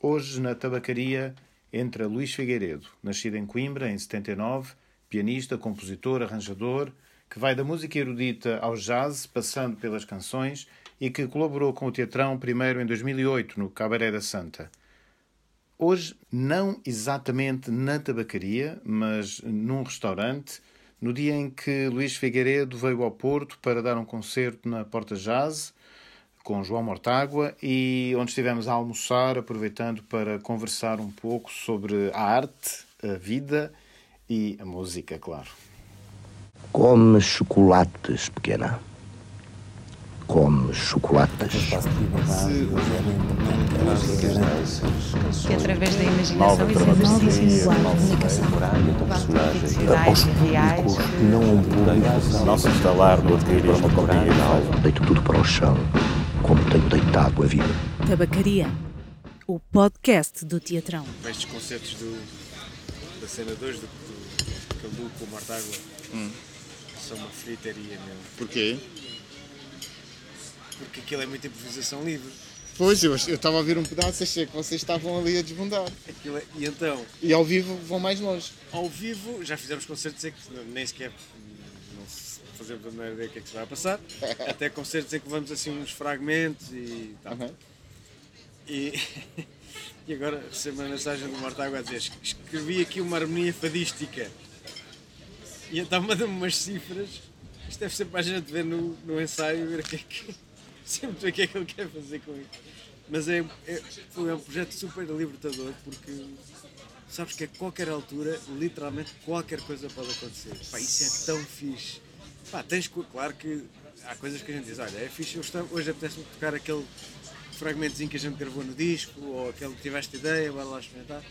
Hoje, na tabacaria, entra Luís Figueiredo, nascido em Coimbra em 79, pianista, compositor, arranjador, que vai da música erudita ao jazz, passando pelas canções, e que colaborou com o Teatrão primeiro em 2008 no Cabaré da Santa. Hoje, não exatamente na tabacaria, mas num restaurante, no dia em que Luís Figueiredo veio ao Porto para dar um concerto na Porta Jazz, com João Mortágua e onde estivemos a almoçar, aproveitando para conversar um pouco sobre a arte, a vida e a música, claro. Come chocolates, pequena. Come chocolates. Que através da imaginação e Aos públicos, não um público. Não se instalar no adquirir uma álcool. Deito tudo para o chão, como tenho deitado a vida. Tabacaria, o podcast do Teatrão. Estes concertos do, da cena 2 do, do com o Mortágua são uma fritaria mesmo. Porquê? Porque aquilo é muita improvisação livre. Pois, eu estava a ouvir um pedaço, achei que vocês estavam ali a desbundar. Aquilo é- e então, E ao vivo vão mais longe. ao vivo, já fizemos concertos em que nem sequer fazemos a menor ideia do que é que se vai passar. Até concertos em que vamos assim uns fragmentos e tal. Aham. E, e agora recebo uma mensagem do Mortágua a dizer "Es- escrevi aqui uma harmonia fadística. E então manda-me umas cifras. Isto deve ser para a gente ver no, no ensaio e ver o que é que. Sempre ver o que é que ele quer fazer com isso. Mas é, é, foi um projeto super libertador porque sabes que a qualquer altura, literalmente qualquer coisa pode acontecer. Pá, isso é tão fixe. Pá, tens, claro que há coisas que a gente diz, olha, é fixe, estou- hoje apetece-me tocar aquele fragmentozinho que a gente gravou no disco, ou aquele que tiveste ideia, vai lá experimentar.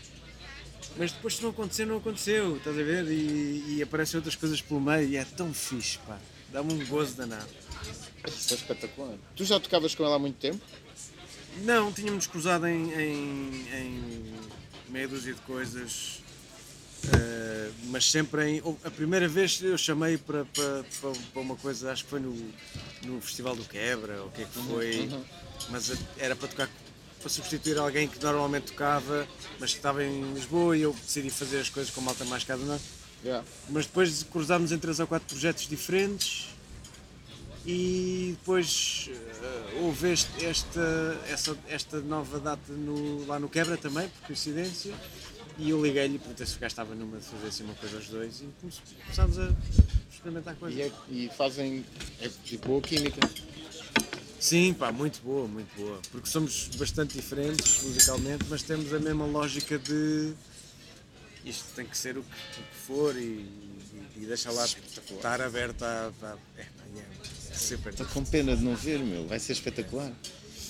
Mas depois se não acontecer, não aconteceu, estás a ver? E, e aparecem outras coisas pelo meio e é tão fixe, pá. Dá-me um gozo danado. Isso é espetacular. Tu já tocavas com ela há muito tempo? Não, tínhamos cruzado em, em, em meia dúzia de coisas, eh, mas sempre em. A primeira vez eu chamei para, para, para, uma coisa, acho que foi no, no Festival do Quebra, ou o que é que foi, mas era para tocar. Para substituir alguém que normalmente tocava, mas que estava em Lisboa e eu decidi fazer as coisas com malta mais cá do norte. Já. Mas depois cruzámos em três ou quatro projetos diferentes e depois eh, houve este- esta, essa, esta nova data no- lá no Quebra também, por coincidência, e eu liguei-lhe e perguntei se o gajo estava numa de fazer assim uma coisa aos dois e come- começámos a experimentar coisas. E, é- e fazem. É de boa química. Sim, pá, muito boa, muito boa. Porque somos bastante diferentes musicalmente, mas temos a mesma lógica de isto tem que ser o que, o que for e, e- e deixa lá estar aberto a. a- é, pá, é super Estou com pena de não ver, meu. Vai ser espetacular.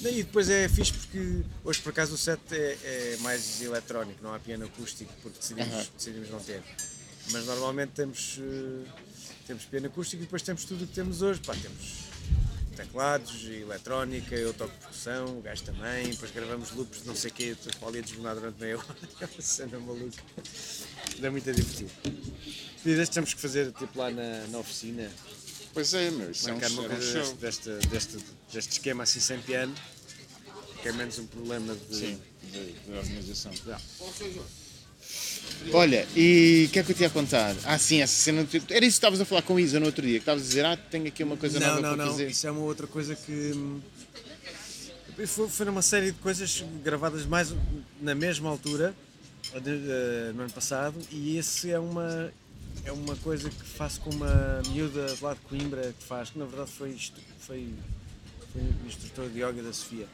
E depois é fixe porque hoje por acaso o set é, é mais eletrónico, não há piano acústico porque decidimos, Aham. decidimos não ter. Mas normalmente temos, eh, temos piano acústico e depois temos tudo o que temos hoje. Pá, temos teclados, eletrónica, eu toco percussão, o gajo também, depois gravamos loops não sei o quê, estou ali a desmonar durante meia hora, aquela cena maluca. É muito divertido. E desde temos que fazer tipo lá na, na oficina, Pois é, meu. Isso é um, marcar uma é um deste, deste, deste, esquema assim sem piano, que é menos um problema de. Sim, de, de organização. Olha, e o que é que eu te ia contar? Ah, sim, essa cena. do- Era isso que estavas a falar com Isa no outro dia, que estavas a dizer, ah, tenho aqui uma coisa Não, nova não, para não. fazer. Isso é uma outra coisa que. hum, Foi, foi numa série de coisas gravadas mais na mesma altura, eh, no ano passado, e esse é uma. É uma coisa que faço com uma miúda de lá de Coimbra que faz, que na verdade foi, isto, foi, foi instrutora de yoga da Sofia.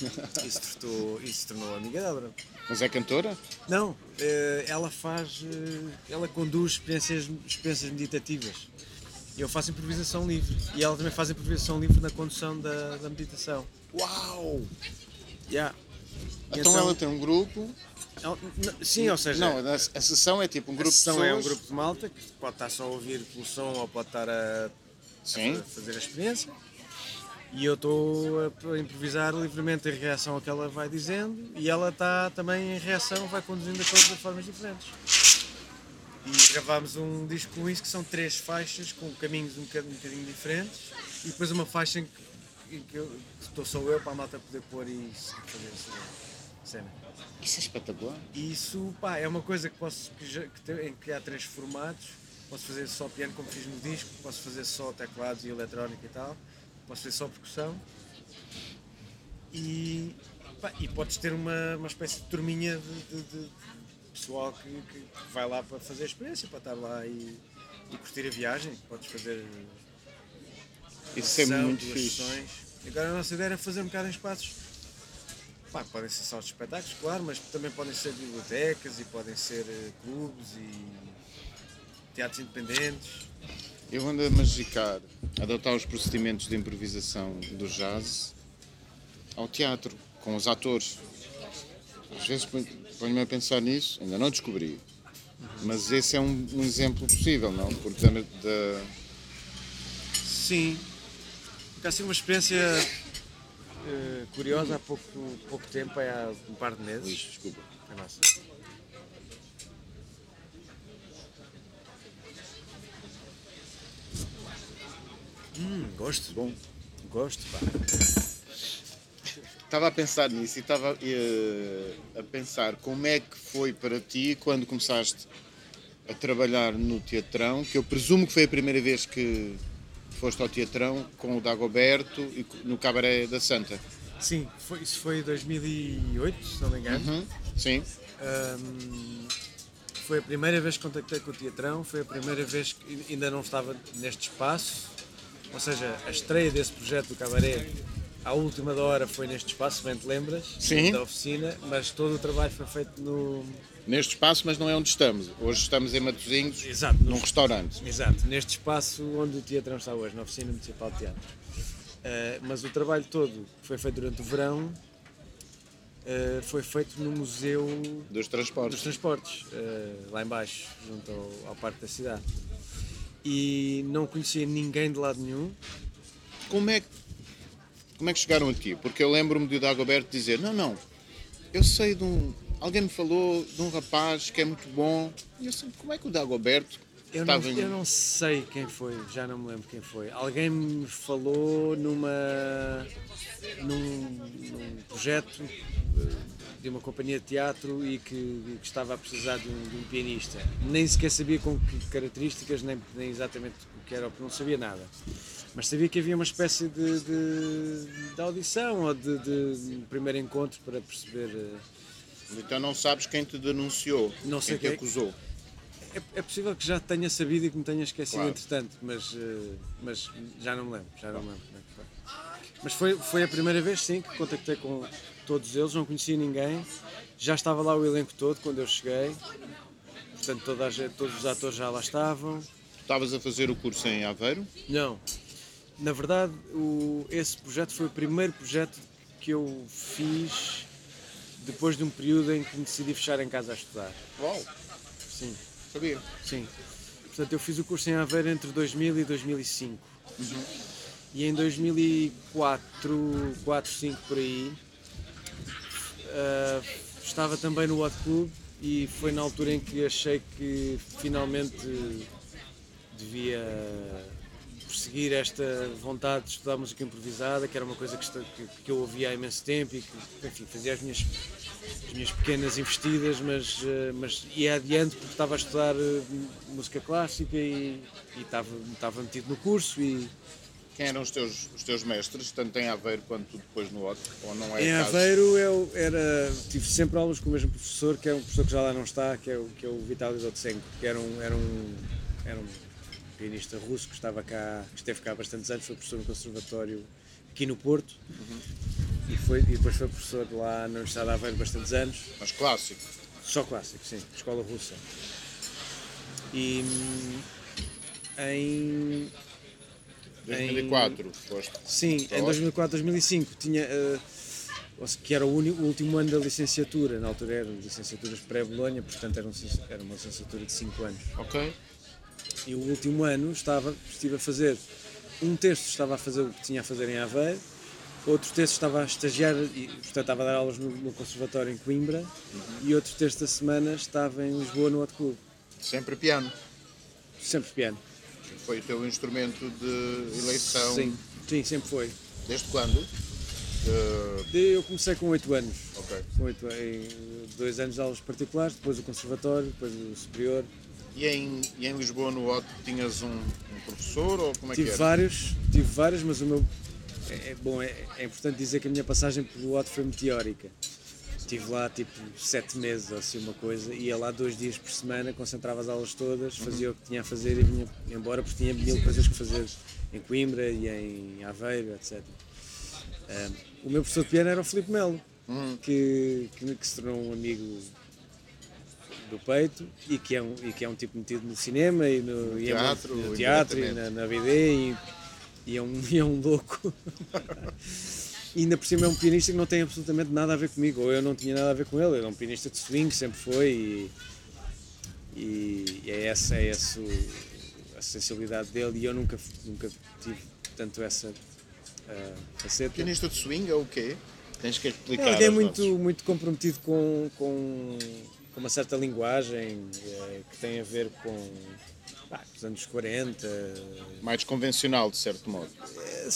E se tornou, amiga dela. Mas é cantora? Não, eh, ela faz, eh, ela conduz experiências, experiências meditativas. Eu faço improvisação livre e ela também faz improvisação livre na condução da, da meditação. Uau! Yeah. Então, ela tem um grupo. Sim, ou seja, Não, a, a sessão é tipo um grupo de sessão pessoas. é um grupo de malta que pode estar só a ouvir pelo som ou pode estar a, a fazer a experiência. E eu estou a, improvisar livremente em reação ao que ela vai dizendo e ela está também em reação, vai conduzindo a coisa de formas diferentes. E gravámos um disco com isso que são três faixas com caminhos um bocadinho, um bocadinho diferentes e depois uma faixa em que, em que eu- que estou só eu para a malta poder pôr e fazer a sua, a cena. Isso é espetacular. E isso, pá, é uma coisa que posso, que, já- que tem- em que há três formatos. Posso fazer só piano como fiz no disco, posso fazer só teclados e eletrónica e tal, posso fazer só percussão. E, pá, e podes ter uma, uma espécie de turminha de, de- de pessoal que, que vai lá para fazer a experiência, para estar lá e, e curtir a viagem. Podes fazer Isso é sessão, muito duas fixe. sessões. Agora a nossa ideia era fazer um bocado em espaços. Pá, podem ser de espetáculos, claro, mas também podem ser bibliotecas e podem ser eh, clubes e teatros independentes. Eu ando a magicar, a adotar os procedimentos de improvisação do jazz ao teatro, com os atores. Às vezes ponho- ponho-me a pensar nisso, ainda não descobri. Mas esse é um, um exemplo possível, não? Porque da, da- Sim. Está a ser uma experiência eh, curiosa há pouco, pouco tempo, é há um par de meses. Luís, desculpa. É massa. Hum, gosto. Bom. Gosto, pá. Estava a pensar nisso e estava eh, a pensar como é que foi para ti quando começaste a trabalhar no teatrão, que eu presumo que foi a primeira vez que foste ao teatrão com o Dagoberto e no Cabaré da Santa. Sim, foi, isso foi em 2008, se não me engano. Uhum. Sim. Ahm, foi a primeira vez que contactei com o Teatrão, foi a primeira vez que ainda não estava neste espaço, ou seja, a estreia desse projeto do Cabaré à última da hora foi neste espaço, bem te lembras, Sim. da oficina, mas todo o trabalho foi feito no. Neste espaço, mas não é onde estamos. Hoje estamos em Matosinhos, Exato, num restaurante. Exato, neste espaço onde o Teatrão está hoje, na Oficina Municipal de Teatro. Ah, mas o trabalho todo que foi feito durante o verão ah, foi feito no Museu Dos dos transportes. transportes, eh, lá embaixo, junto ao, ao parque da cidade. E não conhecia ninguém de lado nenhum. Como é, que- como é que chegaram aqui? Porque eu lembro-me de o Dagoberto dizer: Não, não, eu sei de um. Alguém me falou de um rapaz que é muito bom. E eu sei, como é que o Dagoberto Eu não, em- eu não sei quem foi, já não me lembro quem foi. Alguém me falou numa num, num projeto eh, de uma companhia de teatro e que, que estava a precisar de um, de um pianista. Nem sequer sabia com que características, nem, nem exatamente o que era, porque não sabia nada. Mas sabia que havia uma espécie de, de, de audição ou de, de primeiro encontro para perceber. Então não sabes quem te denunciou, Não sei quem te quem. acusou. É, é possível que já tenha sabido e que me tenha esquecido Claro. entretanto, mas, eh, mas já não me lembro, já não me lembro como é que foi. Mas foi, foi a primeira vez sim que contactei com todos eles, não conhecia ninguém, já estava lá o elenco todo quando eu cheguei, portanto toda a todos os atores já lá estavam. Estavas a fazer o curso em Aveiro? Não, na verdade o, esse projeto foi o primeiro projeto que eu fiz depois de um período em que me decidi fechar em casa a estudar. Uau, Sim. sabia. Sim. Portanto, eu fiz o curso em Aveiro entre 2000 e 2005. E em 2004, 4, 5 por aí, ah, estava também no Hot Club e foi na altura em que achei que finalmente devia perseguir esta vontade de estudar música improvisada, que era uma coisa que, que- que eu ouvia há imenso tempo e que, enfim, fazia as minhas as minhas pequenas investidas, mas, eh, mas ia adiante porque estava a estudar eh, música clássica e, e estava, estava metido no curso e Quem eram os teus, os teus mestres, tanto em Aveiro quanto depois no Otto? Ou não é em caso? Aveiro eu era, tive sempre aulas com o mesmo professor, que é um professor que já lá não está, que é o, que é o Vitaly Dotsenko, que era um, era, um, era um pianista russo que estava cá, que esteve cá há bastantes anos, foi professor no conservatório aqui no Porto e, foi, e depois foi professor lá na Universidade de Aveiro bastantes anos. Mas clássico. Só clássico, sim, escola russa. E hum, em. 2004 foste. Sim, em o 2004, 2005 tinha. se- que era o, uni- o último ano da licenciatura, na altura eram licenciaturas pré-Bolonha, portanto era, um era uma licenciatura de 5 anos. Ok. E o último ano estava, estive a fazer. Um terço estava a fazer o que tinha a fazer em Aveiro, outro terço estava a estagiar, e, portanto estava a dar aulas no, no Conservatório em Coimbra, e outro terço da semana estava em Lisboa no Hot Club. Sempre piano. Sempre piano. Foi o teu instrumento de eleição. Sim, sim, sempre foi. Desde quando? Uh, Eu comecei com 8 anos. ok. Com 8, em dois anos de aulas particulares, depois o conservatório, depois o superior. E em, e em Lisboa, no OT, tinhas um, um professor ou como é tive que era? vários, tive vários, mas o meu. É, é- bom, é, é importante dizer que a minha passagem pelo OT foi meteórica. Estive lá tipo sete meses ou assim uma coisa, ia lá dois dias por semana, concentrava as aulas todas, Uhum. fazia o que tinha a fazer e vinha embora porque tinha mil coisas que fazer em Coimbra e em Aveiro, etc. Ah, o meu professor de piano era o Filipe Melo, Uhum. que, que, que se tornou um amigo do peito e que é um, e que é um tipo metido no cinema e no, e é teatro, muito- no teatro e na, na BD e, e é um, e é um louco. e ainda por cima é um pianista que não tem absolutamente nada a ver comigo, ou eu não tinha nada a ver com ele, ele é um pianista de swing, sempre foi e, e é essa, é essa a sensibilidade dele e eu nunca, nunca tive tanto essa ah, faceta. Pianista de swing é o quê? Tens que explicar. Ele é muito, nossos. muito comprometido com, com, com uma certa linguagem eh, que tem a ver com pá, os anos 40, Mais convencional, de certo modo. eh,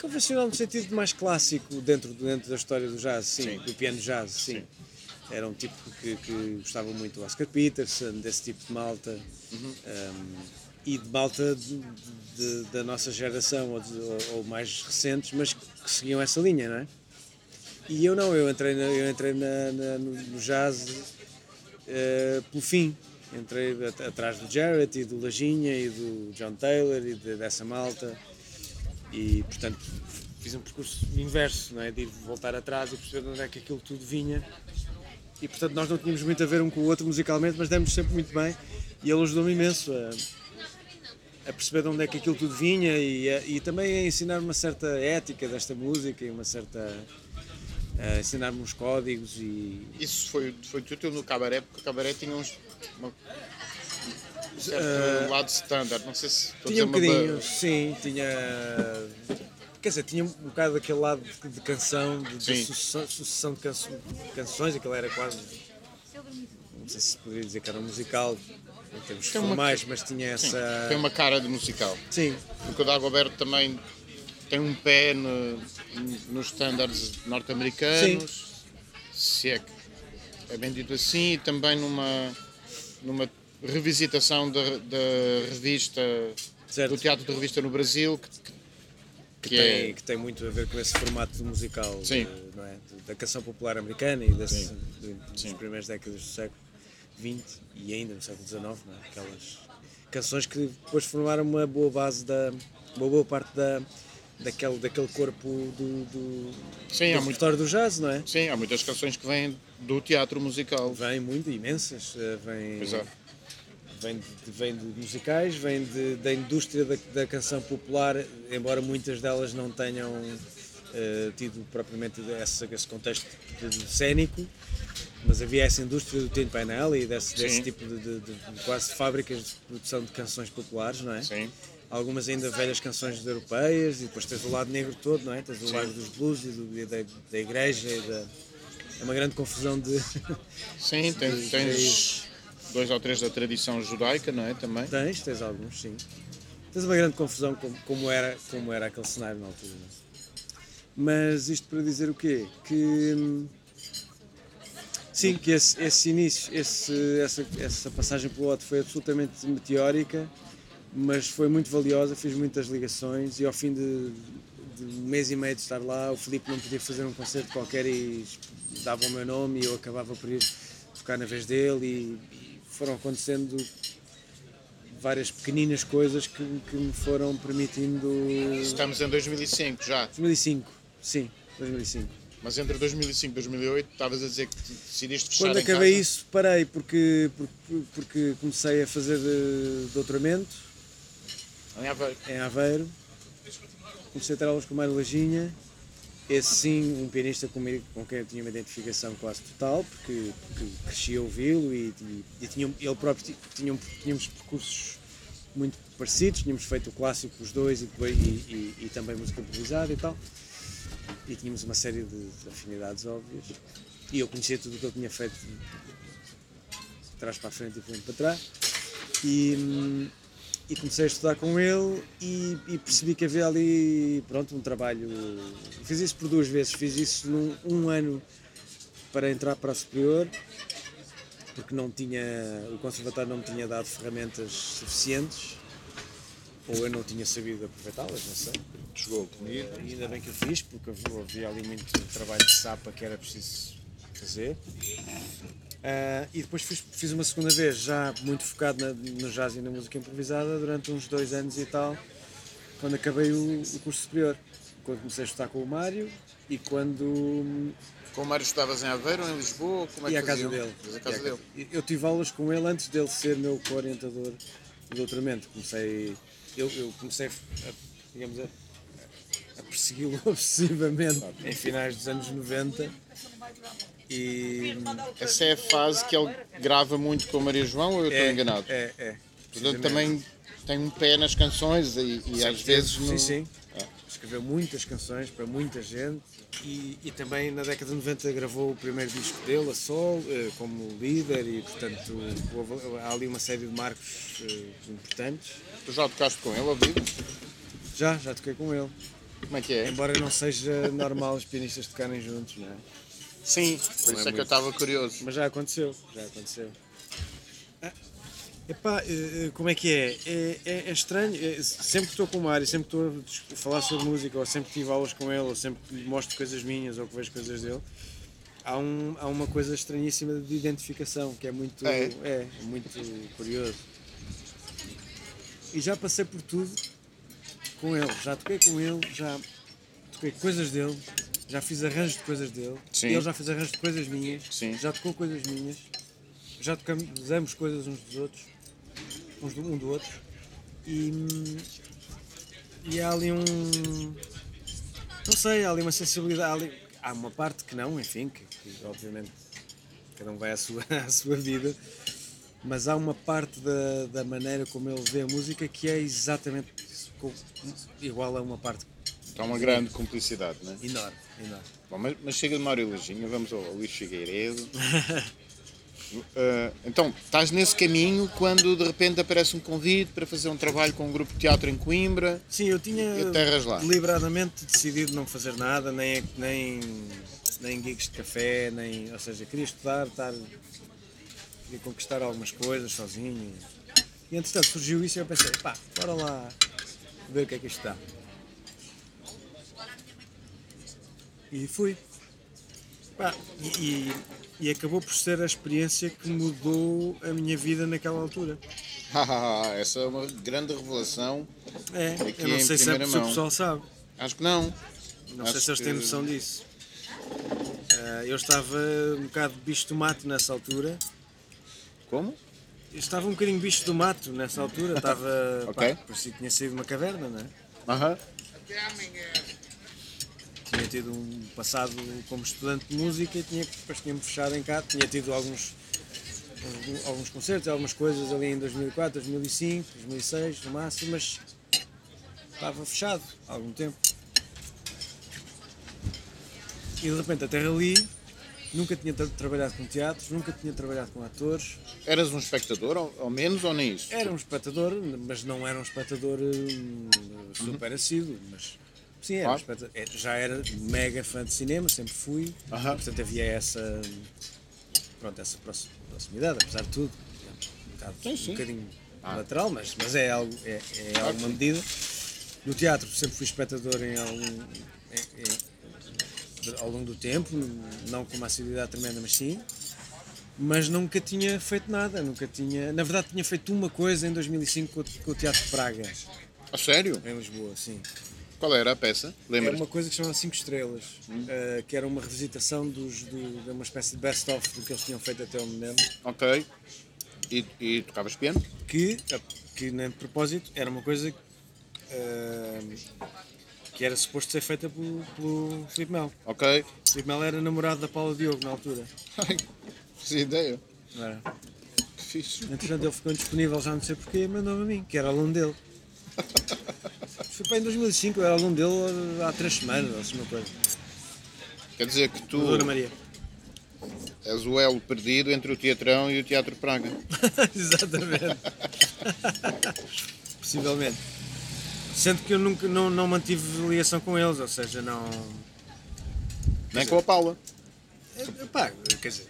convencional no sentido mais clássico dentro, dentro da história do jazz, sim, Sim. do piano jazz, sim. Sim. Era um tipo que, que gostava muito do Oscar Peterson, desse tipo de malta. Uhum. Um, e de malta de- de- da nossa geração ou, de- ou- ou mais recentes, mas que, seguiam essa linha, não é? E eu não, eu entrei, na- eu entrei na- na- no jazz eh, pelo fim. Entrei at- atrás do Jarrett e do Lajinha e do John Taylor e de- dessa malta. E portanto fiz um percurso inverso, não é? De ir voltar atrás e perceber de onde é que aquilo tudo vinha. E portanto nós não tínhamos muito a ver um com o outro musicalmente, mas demos sempre muito bem. E ele ajudou-me imenso a, a perceber de onde é que aquilo tudo vinha e, a- e também a ensinar uma certa ética desta música e uma certa. A ensinar-me uns códigos e. Isso foi, foi útil no cabaré, porque o cabaré tinha uns. Uma, um certo lado standard. Não sei se Tinha um uma bocadinho, ba- sim, tinha. Quer dizer, tinha um bocado daquele lado de, de canção, de, de Sim. sucessão, sucessão de, canso- de canções, aquilo era quase. Não sei se poderia dizer que era um musical em termos Tem uma- formais, mas tinha Sim, essa. tem uma cara de musical. Sim, Porque o Dagoberto também tem um pé no- nos standards norte-americanos, se é é bem dito assim, e também numa, numa revisitação da, da revista, certo. do teatro de revista no Brasil, que, que- que, que tem, é. que tem muito a ver com esse formato musical de- é? Da canção popular americana e desse, de- das primeiras décadas do século XX e ainda no século XIX, é? aquelas canções que depois formaram uma boa base da uma boa parte da daquele, daquele corpo do, do, Sim, do há, muito, repertório do jazz, não é? sim, há muitas canções que vêm do teatro musical. Vêm muito, imensas, eh, vêm, Pois é. vem de, vem de musicais, vem de- da indústria da, da canção popular, embora muitas delas não tenham eh, tido propriamente esse, esse contexto de, de cénico, mas havia essa indústria do Tin Alley e desse, desse tipo de, de- de- de quase fábricas de produção de canções populares, não é? Sim. Algumas ainda velhas canções europeias e depois tens o lado negro todo, não é? Tens o Sim. lado dos blues e, do- e da, da igreja e da... É uma grande confusão de... Sim, tens, tens dois ou três da tradição judaica, não é? Também. Tens, tens alguns, sim. Tens uma grande confusão como, como, era, como era aquele cenário na altura. é? Mas isto para dizer o quê? Que. Sim, que esse, esse início, esse, essa, essa passagem pelo Otto foi absolutamente meteórica, mas foi muito valiosa, fiz muitas ligações e ao fim de, de um mês e meio de estar lá, o Filipe não podia fazer um concerto qualquer e dava o meu nome e eu acabava por ir tocar na vez dele e, e foram acontecendo várias pequeninas coisas que, que me foram permitindo. Estamos em 2005 já, 2005, sim, 2005. mas entre 2005 e 2008 estavas a dizer que decidiste fechar Quando acabei casa. isso, parei porque, porque, porque comecei a fazer doutoramento Em Aveiro. em Aveiro. Comecei a ter aulas com o Mário Lajinha. Esse sim, um pianista com quem eu tinha uma identificação quase total, porque, porque cresci a ouvi-lo e, e, e tinha, ele próprio ti- tinha, tínhamos percursos muito parecidos, tínhamos feito o clássico os dois e, e, e, também música improvisada e tal. E tínhamos uma série de, de afinidades óbvias. E eu conhecia tudo o que ele tinha feito de trás para a frente e frente para trás. E, hum, e comecei a estudar com ele e, e percebi que havia ali pronto, um trabalho. Fiz isso por duas vezes, fiz isso num um ano para entrar para a superior, porque não tinha, o conservatório não me tinha dado ferramentas suficientes, ou eu não tinha sabido aproveitá-las, não sei. Chegou comigo. E ainda bem que eu fiz, porque havia- havia ali muito trabalho de sapa que era preciso fazer. Ah, e depois fiz, fiz uma segunda vez, já muito focado na- no jazz e na música improvisada, durante uns dois anos e tal, quando acabei o, o curso superior. Quando comecei a estudar com o Mário e quando. Com o Mário estavas em Aveiro ou em Lisboa? Como é e que à casa dele. E casa dele. casa- Eu tive aulas com ele antes dele ser meu co-orientador de doutoramento. Comecei. Eu, eu comecei a, digamos, a, a persegui-lo obsessivamente em finais dos anos 90 e Essa é a fase que ele grava muito com a Maria João ou eu estou é, enganado? É, é. Portanto, também tem um pé nas canções e, e às vezes Sim, no... sim. Escreveu muitas canções para muita gente e, e também na década de 90 gravou o primeiro disco dele, a Sol, eh, como líder e portanto há ali uma série de marcos eh, importantes. Tu já tocaste com ele ao vivo? Já, já toquei com ele. Como é que é? Embora não seja normal os pianistas tocarem juntos, não é? Sim, por isso é, que eu estava curioso. Mas já aconteceu, já aconteceu. Ah, epá, eh, eh, como é que é? É, é- é estranho, eh, sempre que estou com o Mário, sempre que estou a falar sobre música, ou sempre que tive aulas com ele, ou sempre que lhe mostro coisas minhas, ou que vejo coisas dele, há, um, há uma coisa estranhíssima de identificação, que é muito, É? é, muito curioso. E já passei por tudo com ele, já toquei com ele, já toquei coisas dele, já fiz arranjos de coisas dele, Sim. ele já fez arranjos de coisas minhas, Sim. já tocou coisas minhas, já tocamos coisas uns dos outros, uns do, um do outro, e, hum, e há ali um. Não sei, há ali uma sensibilidade. Há, ali- há uma parte que não, enfim, que, que obviamente cada um vai à sua, à sua vida, mas há uma parte da, da maneira como ele vê a música que é exatamente igual a uma parte Está uma grande cumplicidade, não é? enorme. Bom, mas, mas chega de Mário Lajinha, vamos ao Luís Figueiredo. Ah, então, estás nesse caminho quando de repente aparece um convite para fazer um trabalho com um grupo de teatro em Coimbra. Sim, eu tinha deliberadamente decidido não fazer nada, nem, nem, nem gigs de café, nem, ou seja, queria estudar, estar, queria conquistar algumas coisas sozinho. E entretanto surgiu isso e eu pensei, pá, bora lá ver o que é que isto dá. E fui. Pá, e, e, e acabou por ser a experiência que mudou a minha vida naquela altura. Essa é uma grande revelação. É, Aqui eu não em sei se, é, se o pessoal sabe. Acho que não. Não Acho sei se eles têm que- noção disso. Ah, eu estava um bocado bicho do mato nessa altura. Como? Eu estava um bocadinho bicho do mato nessa altura. Estava. Ok. pá, parecia que tinha saído de uma caverna, não é? Aham. Tinha tido um passado como estudante de música e tinha, depois tinha-me fechado em casa. Tinha tido alguns, alguns- concertos, algumas coisas ali em 2004, 2005, 2006 no máximo, mas estava fechado há algum tempo. E de repente até ali, nunca tinha tra- trabalhado com teatros, nunca tinha trabalhado com atores. Eras um espectador, ao, ao menos, ou nem isso? Era um espectador, mas não era um espectador hum, super assíduo, mas sim, era Claro. É, já era mega fã de cinema, sempre fui, Aham. portanto havia essa, pronto, essa proxi- proximidade, apesar de tudo. Um, bocado, Sim, sim. um bocadinho Ah. lateral, mas, mas é, algo, é, é Claro alguma sim. medida. No teatro sempre fui espectador em algum, em- em- ao longo do tempo, não com uma assiduidade tremenda, mas sim. Mas nunca tinha feito nada, nunca tinha. Na verdade, tinha feito uma coisa em 2005 com o, com o Teatro de Praga, A sério? em Lisboa, sim. Qual era a peça? Era Lembras? uma coisa que se chama 5 Estrelas, eh, que era uma revisitação dos, do, de uma espécie de best-of do que eles tinham feito até o momento. Ok. E, e tocavas piano? que, que nem de propósito, era uma coisa eh, que era suposto ser feita pelo, pelo Filipe Melo. Ok. Filipe Melo era namorado da Paula Diogo na altura. Ai, fazia ideia. Não era? Que fixe. Entretanto, ele ficou indisponível, já não sei porquê, e mandou-me a mim, que era aluno dele. Foi para em 2005, eu era aluno dele há três semanas, ou assim uma coisa. Quer dizer que tu Dona Maria. és o elo perdido entre o Teatrão e o Teatro Praga. Exatamente. possivelmente. Sendo que eu nunca não, não mantive ligação com eles, ou seja, não. Nem com a Paula. É, pá, quer dizer,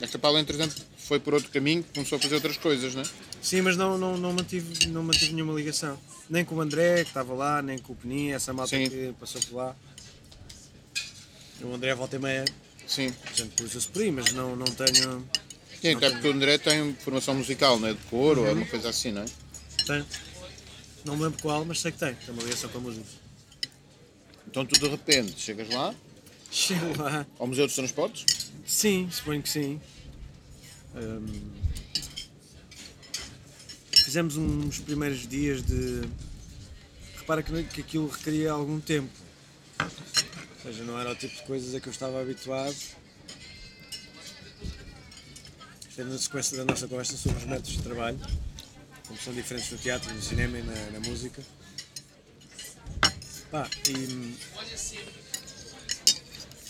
Esta Paula, entretanto, foi por outro caminho, começou a fazer outras coisas, não é? sim, mas não, não, não, mantive, não mantive nenhuma ligação. Nem com o André, que estava lá, nem com o Peninha, essa malta Sim. que passou por lá. O André volta e meia, Sim. portanto, por aí, mas não, não tenho. E até porque o André tem formação musical, não é? De cor ou Uhum. alguma coisa assim, não é? tenho. Não me lembro qual, mas sei que tem. Tem uma ligação com a música. Então tu de repente chegas lá, Chego lá. ao Museu dos Transportes, Sim, suponho que sim. Hum, fizemos uns primeiros dias de. Repara que, que aquilo requeria algum tempo. Ou seja, não era o tipo de coisas a que eu estava habituado. Isto é na sequência da nossa conversa sobre os métodos de trabalho, como são diferentes no teatro, no cinema e na, na música. Pá, e,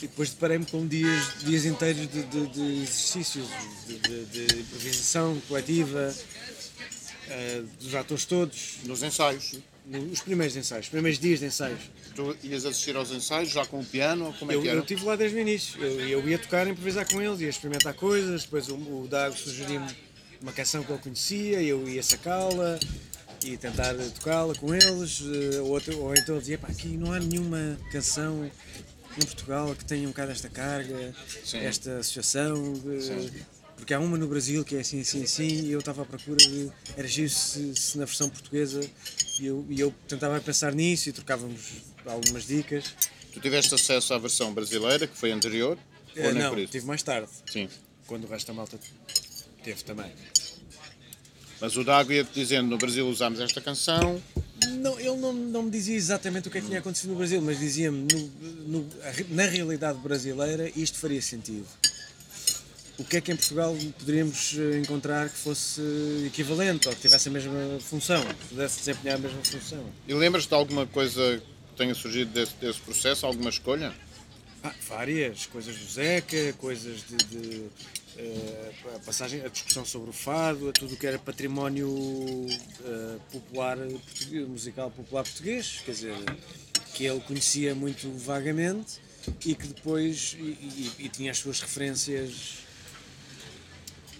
e depois deparei-me com dias, dias inteiros de, de- de exercícios, de, de- improvisação coletiva, eh, dos atores todos, nos ensaios. os primeiros ensaios, os primeiros dias de ensaios. Tu ias assistir aos ensaios já com o piano como é Eu, que era? eu estive lá desde o início, eu, eu ia tocar, improvisar com eles, ia experimentar coisas, depois o, o Dago sugeriu-me uma canção que ele conhecia, eu ia sacá-la e tentar tocá-la com eles, eh, ou, ou então dizia, pá, aqui não há nenhuma canção em Portugal que tenha um bocado esta carga, Sim. esta associação, de- porque há uma no Brasil que é assim, assim, assim, e eu estava à procura de, era giro se, se na versão portuguesa, e eu, e eu tentava pensar nisso e trocávamos algumas dicas. Tu tiveste acesso à versão brasileira, que foi anterior? Eh, ou nem não, tive mais tarde, Sim. quando o resto da malta teve também. Mas o Dago ia-te dizendo, no Brasil usámos esta canção, Não, ele não, não me dizia exatamente o que é que tinha acontecido no Brasil, mas dizia-me, no- no- na realidade brasileira, isto faria sentido. O que é que em Portugal poderíamos eh, encontrar que fosse equivalente ou que tivesse a mesma função, que pudesse desempenhar a mesma função? e lembras-te de alguma coisa que tenha surgido desse, desse processo, alguma escolha? Ah, várias. Coisas do Zeca, coisas de, de, eh, a passagem, a discussão sobre o fado, tudo o que era património eh, popular musical popular português, quer dizer, que ele conhecia muito vagamente e que depois e, e- e tinha as suas referências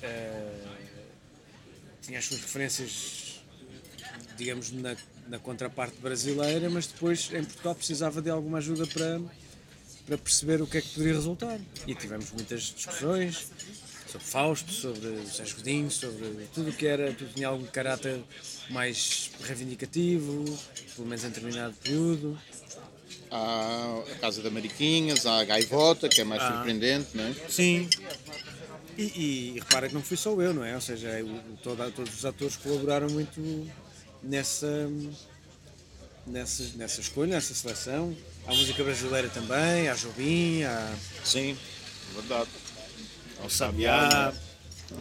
eh, tinha as suas referências digamos na, na contraparte brasileira, mas depois em Portugal precisava de alguma ajuda para para perceber o que é que poderia resultar. E tivemos muitas discussões sobre Fausto, sobre Sérgio Godinho, sobre tudo o que era, tudo tinha algum caráter mais reivindicativo, pelo menos em determinado período. Há a Casa da Mariquinhas, há a Gaivota, que é mais Ah. surpreendente, não é? Sim. E, e, e repara que não fui só eu, não é? Ou seja, o- toda- todos os atores colaboraram muito nessa, nessa, nessa escolha, nessa seleção. Há música brasileira também, há Jobim, há Sim, verdade. ao Sabiá,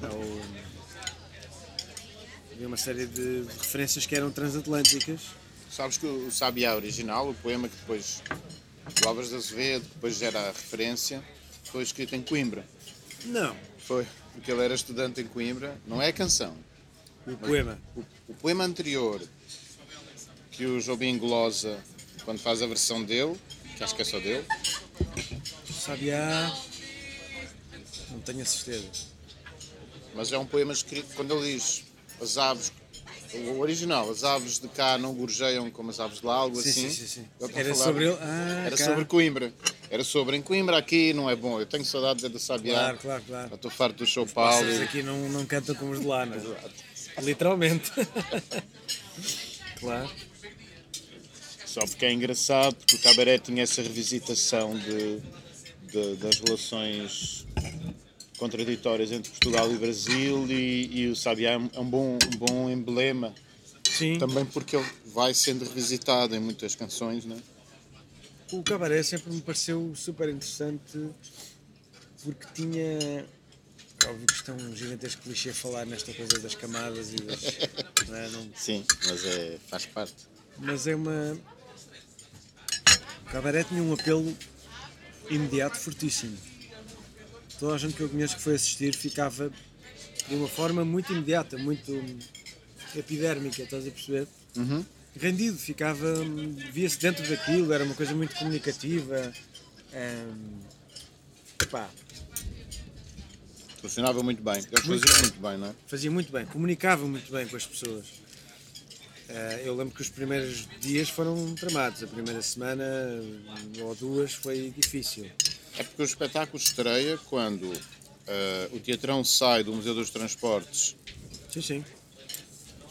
ao... havia uma série de referências que eram transatlânticas. Sabes que o Sabiá original, o poema que depois do Álvares de Azevedo, que depois gera a referência, foi escrito em Coimbra. Não, Foi, porque ele era estudante em Coimbra. Não é a canção. o poema. O, o poema anterior, que o Jobim glosa quando faz a versão dele, que acho que é só dele, Sabiá, não tenho a certeza. mas é um poema escrito quando ele diz as aves, o original, as aves de cá não gorjeiam como as aves de lá, algo Sim, assim. sim, sim, sim. A Era sobre ele. Ah, Era cá. sobre Coimbra. Era sobre em Coimbra aqui não é bom. Eu tenho saudades é do Sabiá. Claro, claro, claro. Estou farto do São Paulo. Pássaros aqui não, não cantam como os de lá, não é? Literalmente. claro. Só porque é engraçado, porque o Cabaré tinha essa revisitação de, de- das relações contraditórias entre Portugal e Brasil e, e o Sabiá é um é bom, um bom emblema. Sim. Também porque ele vai sendo revisitado em muitas canções, né? O cabaré sempre me pareceu super interessante porque tinha. Óbvio que isto é um gigantesco clichê falar nesta coisa das camadas e das. não é? Não- Sim, mas é, faz parte. mas é uma. O cabaré tinha um apelo imediato fortíssimo. Toda a gente que eu conheço que foi assistir ficava de uma forma muito imediata, muito epidérmica, estás a perceber? rendido, ficava, via-se dentro daquilo, era uma coisa muito comunicativa. hum, pá, Funcionava muito bem. Eles Muito faziam bem. muito bem, não é? fazia muito bem, comunicava muito bem com as pessoas. Eh, eu lembro que os primeiros dias foram tramados, a primeira semana ou duas foi difícil. É porque o espetáculo estreia quando eh, o teatrão sai do Museu dos Transportes Sim, sim.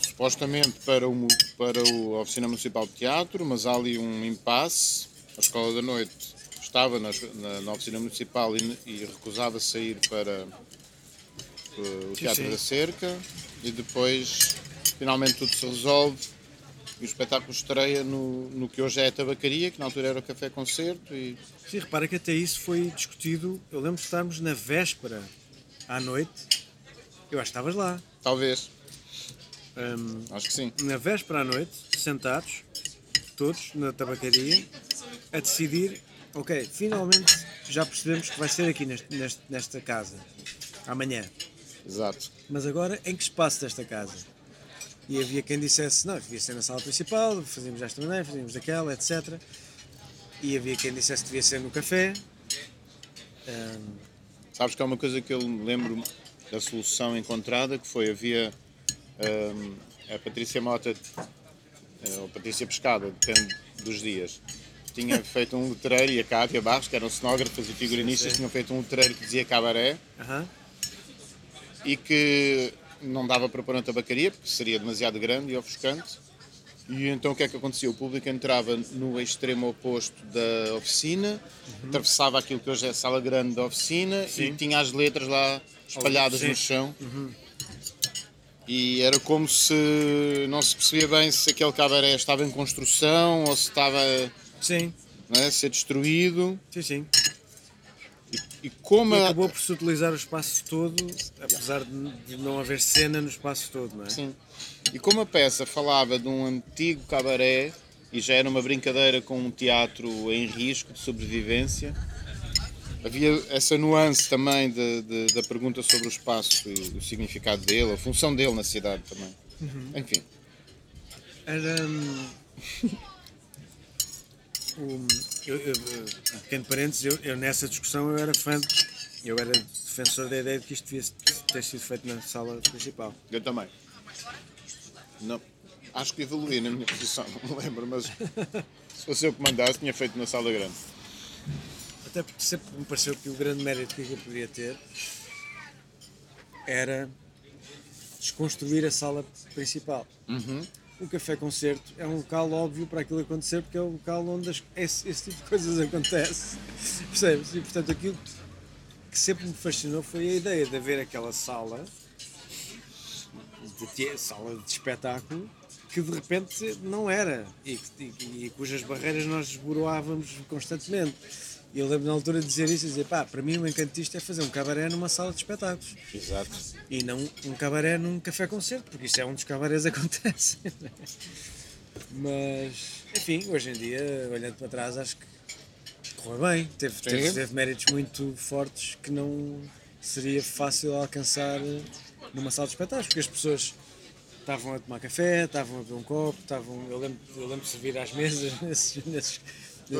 supostamente para, o, para o- a Oficina Municipal de Teatro, mas há ali um impasse. A Escola da Noite estava na, na- na Oficina Municipal e, e recusava sair para eh, o Teatro sim. da Cerca e depois finalmente tudo se resolve e o espetáculo estreia no, no que hoje é a tabacaria, que na altura era o Café Concerto e Sim, repara que até isso foi discutido. Eu lembro de estarmos na véspera à noite. Eu acho que estavas lá. talvez, Hum, acho que sim. na véspera à noite, sentados, todos na tabacaria, a decidir: ok, finalmente já percebemos que vai ser aqui neste- neste- nesta casa, amanhã. Exato. Mas agora, em que espaço desta casa? E havia quem dissesse: não, devia ser na sala principal, fazíamos desta maneira, fazíamos daquela, etc. E havia quem dissesse que devia ser no café. Hum, Sabes que há uma coisa que eu me lembro da solução encontrada, que foi, havia hum, a Patrícia Mota, eh, ou Patrícia Pescada, depende dos dias, tinha feito um letreiro, e a Cátia Barros, que eram cenógrafas e figurinistas, tinham feito um letreiro que dizia cabaré, aham. e que não dava para pôr na tabacaria, porque seria demasiado grande e ofuscante. E então o que é que acontecia? O público entrava no extremo oposto da oficina, atravessava aquilo que hoje é a sala grande da oficina e tinha as letras lá espalhadas Sim. no chão. E era como se não se percebia bem se aquele cabaré estava em construção ou se estava Sim, não é, a ser destruído. sim, sim. E como E acabou por se utilizar o espaço todo, apesar de não haver cena no espaço todo, não é? Sim. E como a peça falava de um antigo cabaré e já era uma brincadeira com um teatro em risco de sobrevivência, havia essa nuance também de- de- da pergunta sobre o espaço e o significado dele, a função dele na cidade também. Enfim, Era. um, eu, eu, pequeno parênteses, eu, eu nessa discussão eu era fã, eu era defensor da ideia de que isto devia ter sido feito na sala principal. eu também. Não, acho que evoluí na minha posição, não me lembro, mas se fosse eu que mandasse, tinha feito na sala grande. Até porque sempre me pareceu que o grande mérito que eu poderia ter era desconstruir a sala principal. O café concerto é um local óbvio para aquilo acontecer porque é o local onde as- esse, esse tipo de coisas acontece. Percebes? E portanto aquilo que sempre me fascinou foi a ideia de haver aquela sala de sala de espetáculo que de repente não era e, e- e cujas barreiras nós desboroávamos constantemente. E eu lembro na altura de dizer isso e dizer, pá, para mim o encantista é fazer um cabaré numa sala de espetáculos Exato. e não um cabaré num café-concerto, porque isso é onde os cabarés acontecem. Mas, enfim, hoje em dia, olhando para trás, acho que correu bem. Teve, teve, teve méritos muito fortes que não seria fácil alcançar numa sala de espetáculos, porque as pessoas estavam a tomar café, estavam a beber um copo, estavam, eu lembro, eu lembro de servir às mesas nesses, nesses,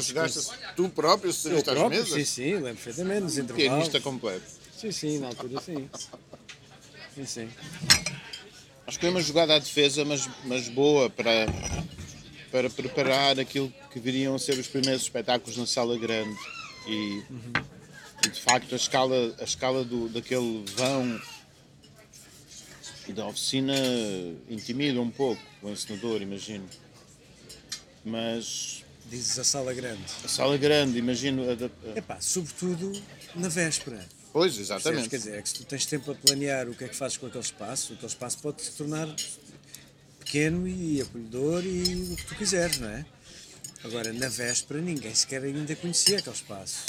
Chegaste, tu próprio serviste às próprio, mesas? sim, sim, lembro perfeitamente, nos intervalos. Pianista completo. Sim, sim, na altura sim. Sim, sim. Acho que foi uma jogada à defesa, mas, mas boa para, para preparar aquilo que viriam a ser os primeiros espetáculos na sala grande. E, e, de facto a escala, a escala do, daquele vão e da oficina intimida um pouco o encenador, imagino. Mas Dizes a sala grande. a sala grande, imagino. A, da- a- Epá, sobretudo na véspera. pois, Percebes? exatamente. Quer dizer, é que se tu tens tempo a planear o que é que fazes com aquele espaço, aquele espaço pode se tornar pequeno e acolhedor e o que tu quiseres, não é? Agora, na véspera, ninguém sequer ainda conhecia aquele espaço.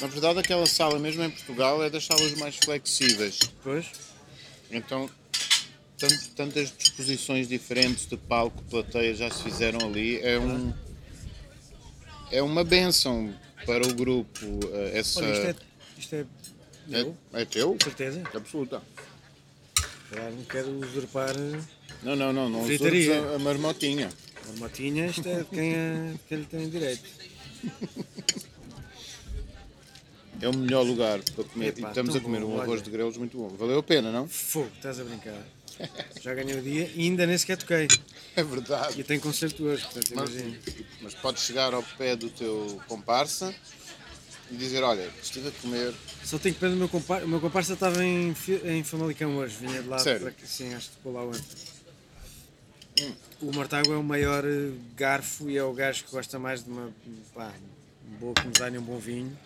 Na verdade, aquela sala, mesmo em Portugal, é das salas mais flexíveis. Pois? Então, tant- tantas disposições diferentes de palco, plateia já se fizeram ali. É, um, é uma benção para o grupo. eh, Essa, Olha, isto é, isto é meu, é, é teu? certeza. Absoluta. não quero usurpar Não, não, não, não Fritaria. usurpes a, a marmotinha. a marmotinha, isto é de quem, é, quem lhe tem direito. É o melhor lugar para comer. Epá, e estamos a comer bom, um arroz olha. de grelos muito bom. Valeu a pena, não? Fogo, estás a brincar. Já ganhei o dia e ainda nem sequer toquei. É verdade. E tenho concerto hoje, portanto Mas, imagina. mas podes chegar ao pé do teu comparsa e dizer, olha, estive a comer. Só tenho que pedir o meu comparsa. O meu comparsa estava em, em Famalicão hoje, vinha de lá Sério? para. Sim, acho que ficou lá ontem. O Mortágua é o maior eh, garfo e é o gajo que gosta mais de uma, pá, uma boa começar e um bom vinho.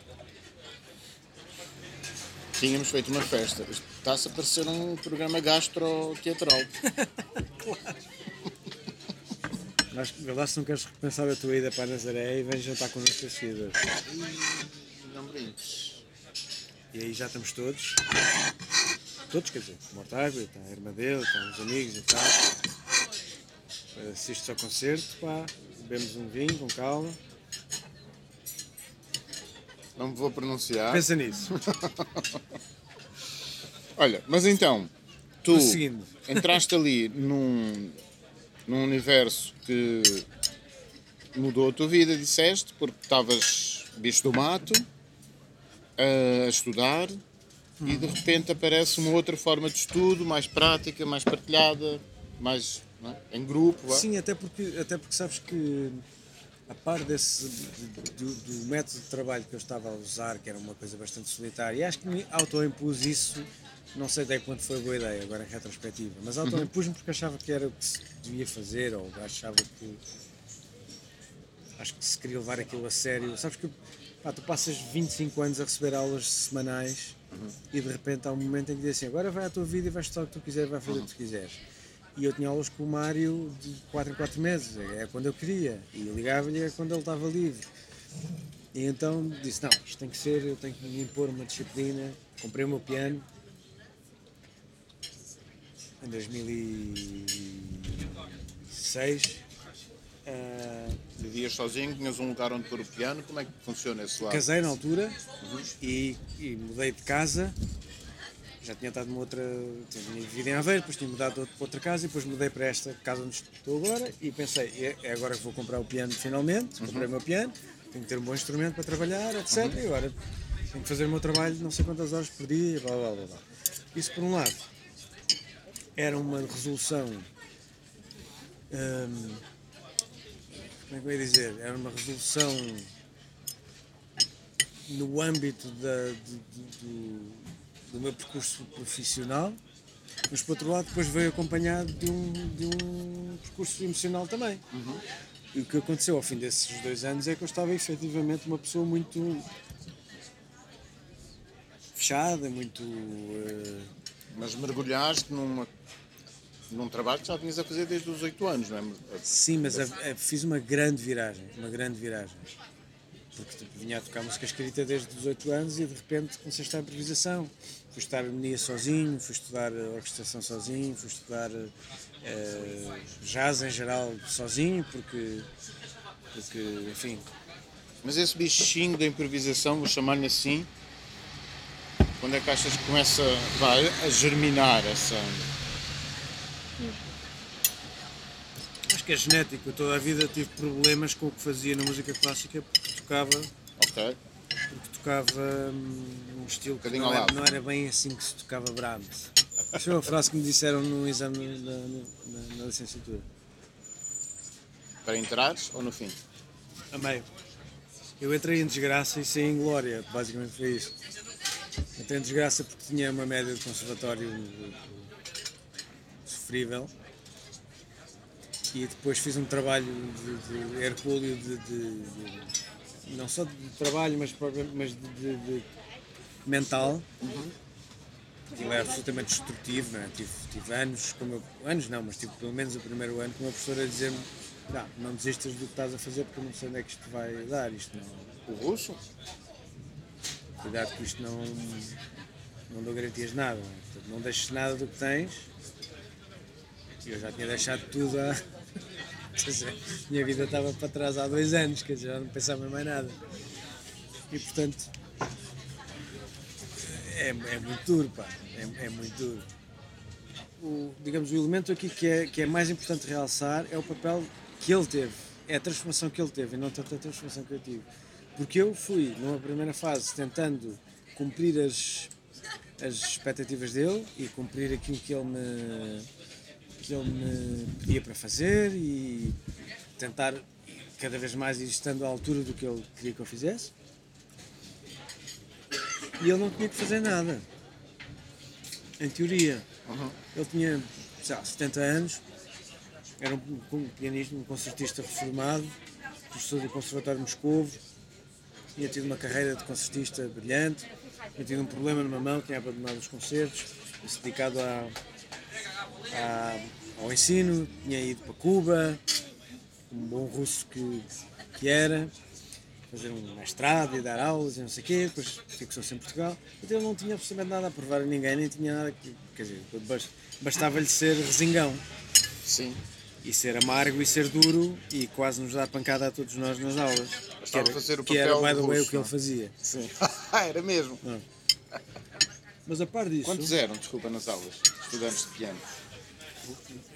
Tínhamos feito uma festa. Está-se a parecer um programa gastro-teatral. Acho que não queres repensar a tua ida para a Nazaré e vens jantar connosco a seguir. Não brinques. E aí já estamos todos. Todos, quer dizer, o Mortágua, está a irmã dele, estão os amigos e tal. Assistes ao concerto, pá, bebemos um vinho com calma. Não me vou pronunciar. Pensa nisso. Olha, mas então, tu Prosseguindo. entraste ali num, num universo que mudou a tua vida, disseste, porque estavas bicho do mato, a estudar, e de repente aparece uma outra forma de estudo, mais prática, mais partilhada, mais é? em grupo. Sim, até porque, até porque sabes que a par desse do, do método de trabalho que eu estava a usar, que era uma coisa bastante solitária, e acho que me autoimpus isso, não sei até quanto foi boa ideia, agora em retrospectiva, mas autoimpus-me porque achava que era o que se devia fazer, ou achava que acho que se queria levar aquilo a sério. Sabes que pá, tu passas 25 anos a receber aulas semanais e de repente há um momento em que dizes assim, agora vai à tua vida e vais estudar o que tu quiseres, vai fazer o que tu quiseres. E eu tinha aulas com o Mário de 4 em 4 meses, é quando eu queria, e eu ligava-lhe é quando ele estava livre. E então disse, não, isto tem que ser, eu tenho que me impor uma disciplina, comprei o meu piano em 2006. ah, Vivias sozinho, tinhas um lugar onde pôr o piano, como é que funciona esse lado? Casei na altura e, e mudei de casa. Já tinha estado numa outra. Tinha vivido em Aveiro, depois tinha mudado para outra casa e depois mudei para esta casa onde estou agora e pensei, é, é agora que vou comprar o piano finalmente. Comprei o meu piano, tenho que ter um bom instrumento para trabalhar, etc. E agora tenho que fazer o meu trabalho não sei quantas horas por dia, blá blá blá. blá. Isso por um lado era uma resolução. hum, como é que eu ia dizer? Era uma resolução no âmbito da- de- do, do meu percurso profissional, mas por outro lado depois veio acompanhado de um, de um percurso emocional também. E o que aconteceu ao fim desses dois anos é que eu estava efetivamente uma pessoa muito fechada, muito. eh, Mas mergulhaste numa, num trabalho que já vinhas a fazer desde os 8 anos, não é? Sim, mas a- a- fiz uma grande viragem, uma grande viragem. Porque tipo, vinha a tocar música escrita desde os 8 anos e de repente comecei a estudar improvisação. Fui estudar harmonia sozinho, fui estudar eh, orquestração sozinho, fui estudar eh, jazz em geral sozinho, porque, porque enfim, Mas esse bichinho da improvisação, vou chamar-lhe assim, quando é que achas que começa vai, a germinar essa. acho que é genético. Eu toda a vida tive problemas com o que fazia na música clássica porque tocava, Ok. porque tocava um estilo que não era, lado. não era bem assim que se tocava Brahms. Isso foi uma frase que me disseram no exame da, na, na licenciatura. Para entrares ou no fim? A meio. Eu entrei em desgraça e saí em glória, basicamente foi isso. Entrei em desgraça porque tinha uma média de conservatório eh, sofrível e depois fiz um trabalho de, de hercúleo de, de- de- não só de trabalho, mas, mas de, de- de mental. Aquilo é absolutamente destrutivo, não é? tive, tive anos, como eu- anos não, mas tive pelo menos o primeiro ano com uma professora a dizer-me não, não desistas do que estás a fazer porque eu não sei onde é que isto vai dar, isto não, O russo? Cuidado que isto não, não dou garantias de nada? Portanto, não deixes nada do que tens. Eu já tinha deixado tudo há. Dizer, minha vida estava para trás há dois anos, quer dizer, já não pensava em mais nada. E portanto. É, é muito duro, pá. É, é muito duro. o, digamos, o elemento aqui que é, que é mais importante realçar é o papel que ele teve, é a transformação que ele teve e não tanto a transformação que eu tive. Porque eu fui, numa primeira fase, tentando cumprir as, as expectativas dele e cumprir aquilo que ele me, que ele me pedia para fazer e tentar cada vez mais ir estando à altura do que ele queria que eu fizesse. E ele não tinha que fazer nada. Em teoria. Ele tinha, sei lá, 70 anos, era um, um pianista, um concertista reformado, professor do Conservatório de Moscovo, tinha tido uma carreira de concertista brilhante, tinha tido um problema numa mão, tinha abandonado os concertos, se dedicado a, a- ao ensino, tinha ido para Cuba, um bom russo que, que era, fazer um mestrado e dar aulas e não sei o quê, depois fixou-se em Portugal. Então ele não tinha absolutamente nada a provar a ninguém, nem tinha nada que. Quer dizer, bast- bastava-lhe ser resingão Sim. E ser amargo e ser duro e quase nos dar pancada a todos nós nas aulas. Que era, fazer o que era, by the way, o que ele não é? fazia. Sim. era mesmo. Mas a par disso, Quantos eram, desculpa, nas aulas? Estudantes de piano.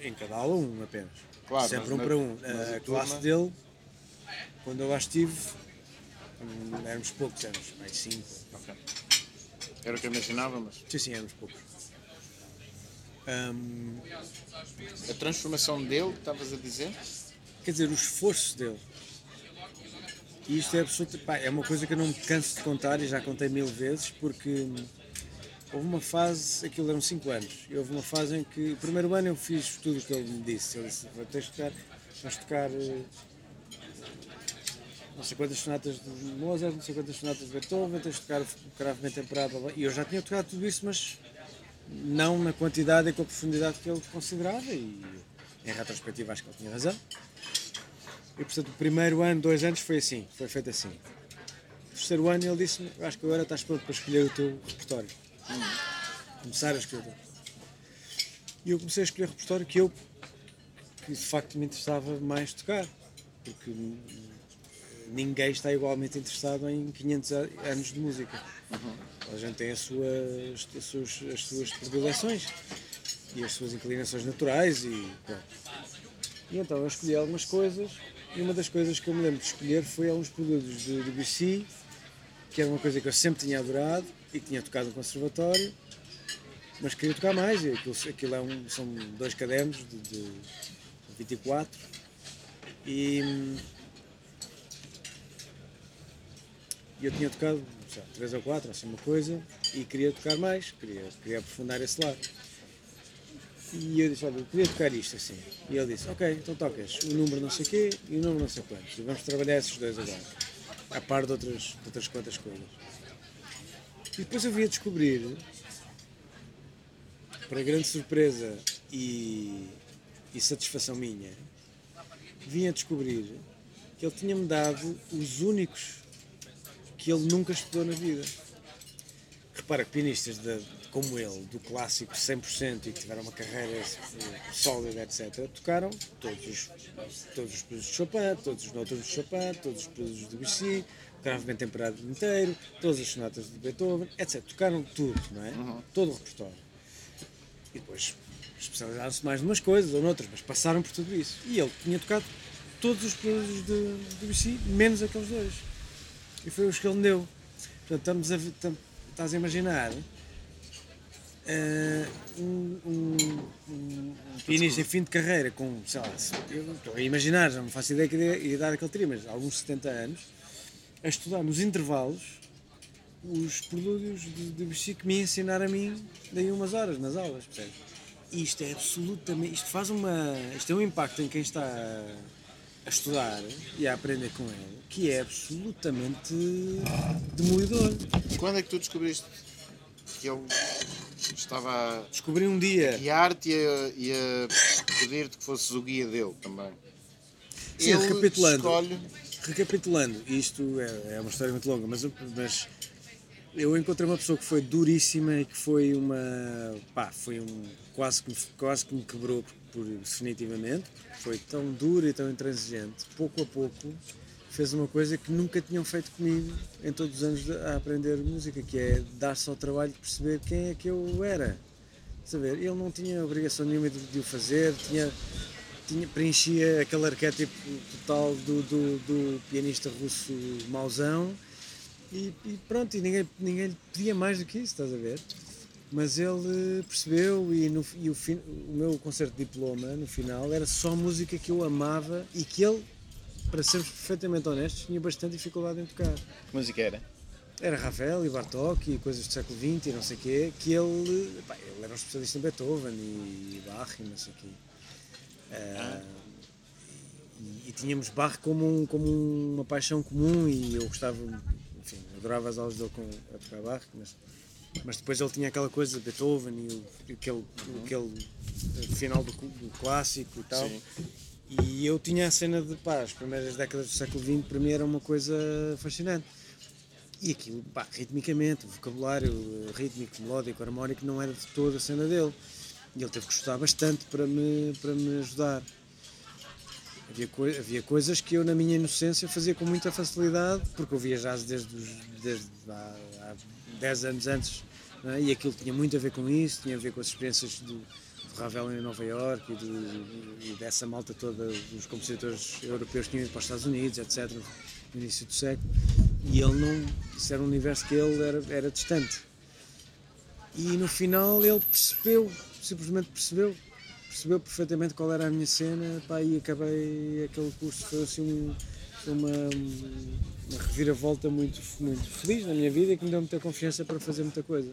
em cada aula um apenas. Claro, Sempre um na- para um. A a classe turma- dele, quando eu lá estive, éramos poucos, éramos mais cinco. Era o que eu imaginava, mas Sim, sim, éramos poucos. Hum, a transformação dele, estavas a dizer? quer dizer, o esforço dele. E isto é absoluto, pá, é uma coisa que eu não me canso de contar e já contei mil vezes, porque houve uma fase, aquilo eram 5 anos, e houve uma fase em que, o primeiro ano eu fiz tudo o que ele me disse. Ele disse: "Vai, tens tocar, vamos tocar eh, não sei quantas sonatas de Mozart, não sei quantas sonatas de Beethoven, tens de tocar o cravo bem temperado. blá, blá." E eu já tinha tocado tudo isso, mas não na quantidade e com a profundidade que ele considerava, e em retrospectiva acho que ele tinha razão. E portanto, o primeiro ano, dois anos, foi assim, foi feito assim. O terceiro ano ele disse-me, "Eu acho que agora estás pronto para escolher o teu repertório. Começar a escolher. E eu comecei a escolher repertório que eu, que de facto me interessava mais tocar. Porque ninguém está igualmente interessado em 500 a- anos de música. A gente tem as suas, as suas, as suas e as suas inclinações naturais e. E então eu escolhi algumas coisas e uma das coisas que eu me lembro de escolher foi alguns produtos de Debussy, que era uma coisa que eu sempre tinha adorado e tinha tocado no conservatório, mas queria tocar mais e aquilo, aquilo é um, são dois cadernos de, de 24 e hum, e eu tinha tocado sei três ou quatro, assim uma coisa, e queria tocar mais, queria, queria aprofundar esse lado. E eu disse, olha, eu queria tocar isto assim. E ele disse, ok, então tocas o número não sei quê e o número não sei quantos. E vamos trabalhar esses dois agora. A par de outras, de outras quantas coisas. E depois eu vim a descobrir, para grande surpresa e, e satisfação minha, vim a descobrir que ele tinha-me dado os únicos que ele nunca estudou na vida. Repara que pianistas de- como ele, do clássico 100% e que tiveram uma carreira eh, sólida, etc., tocaram todos os, todos os de Chopin, todos os notas de Chopin, todos os produtos de Debussy, o cravo bem temperado inteiro, todas as sonatas de Beethoven, etc. Tocaram tudo, não é? Todo o repertório. E depois especializaram-se mais numas coisas ou noutras, mas passaram por tudo isso. E ele tinha tocado todos os produtos de de Debussy, menos aqueles dois. E foi os que ele me deu. Portanto, estamos a, tam- estás a imaginar eh, um, um, um, pianista em fim de carreira com, sei lá, eu estou a imaginar, já não faço ideia que ia, ia dar aquele trio, mas alguns 70 anos, a estudar nos intervalos os prelúdios de de Debussy que me ia ensinar a mim daí umas horas nas aulas, percebes? Isto é absolutamente, isto faz uma, isto tem um impacto em quem está a, estudar e a aprender com ele, que é absolutamente demolidor. Quando é que tu descobriste que ele estava a Descobri um dia, guiar-te e a, e a pedir-te que fosses o guia dele também? Sim, ele recapitulando. escolhe recapitulando, isto é, é uma história muito longa, mas, eu- mas eu encontrei uma pessoa que foi duríssima e que foi uma. pá, foi um. quase que, me- quase que me quebrou por, definitivamente, porque foi tão dura e tão intransigente, pouco a pouco fez uma coisa que nunca tinham feito comigo em todos os anos de- a aprender música, que é dar-se ao trabalho de perceber quem é que eu era. Saber, ele não tinha obrigação nenhuma de, de o fazer, tinha, tinha, preenchia aquele arquétipo total do, do, do pianista russo mauzão e, e pronto, e ninguém, ninguém pedia mais do que isso, estás a ver? Mas ele percebeu e, no, e o, fim, o meu concerto de diploma, no final, era só música que eu amava e que ele, para sermos perfeitamente honestos, tinha bastante dificuldade em tocar. Que música era? Era Ravel e Bartók e coisas do século XX e não sei o quê, que ele, pá, ele era um especialista em Beethoven e Bach e não sei o quê. Ah, e, e tínhamos Bach como, um- como uma paixão comum e eu gostava, enfim, adorava as aulas dele com, a tocar Bach, mas, mas depois ele tinha aquela coisa de Beethoven e, o, aquele, aquele eh, final do, do clássico e tal. Sim. E eu tinha a cena de, pá, as primeiras décadas do século XX para mim era uma coisa fascinante. E aquilo, pá, ritmicamente, o vocabulário eh, rítmico, melódico, harmónico não era de toda a cena dele. E ele teve que estudar bastante para me, para me ajudar. Havia, coi- havia coisas que eu, na minha inocência, fazia com muita facilidade, porque eu via jazz desde, os, desde há, há 10 anos antes, é? e aquilo tinha muito a ver com isso, tinha a ver com as experiências do, do Ravel em Nova Iorque e, do- e dessa malta toda dos compositores europeus que tinham ido para os Estados Unidos, etc., no início do século. E ele não. Isso era um universo que ele era, era distante. E no final ele percebeu, simplesmente percebeu, percebeu perfeitamente qual era a minha cena, pá, e acabei aquele curso, foi assim um- uma, uma reviravolta muito, muito feliz na minha vida e que me deu muita confiança para fazer muita coisa.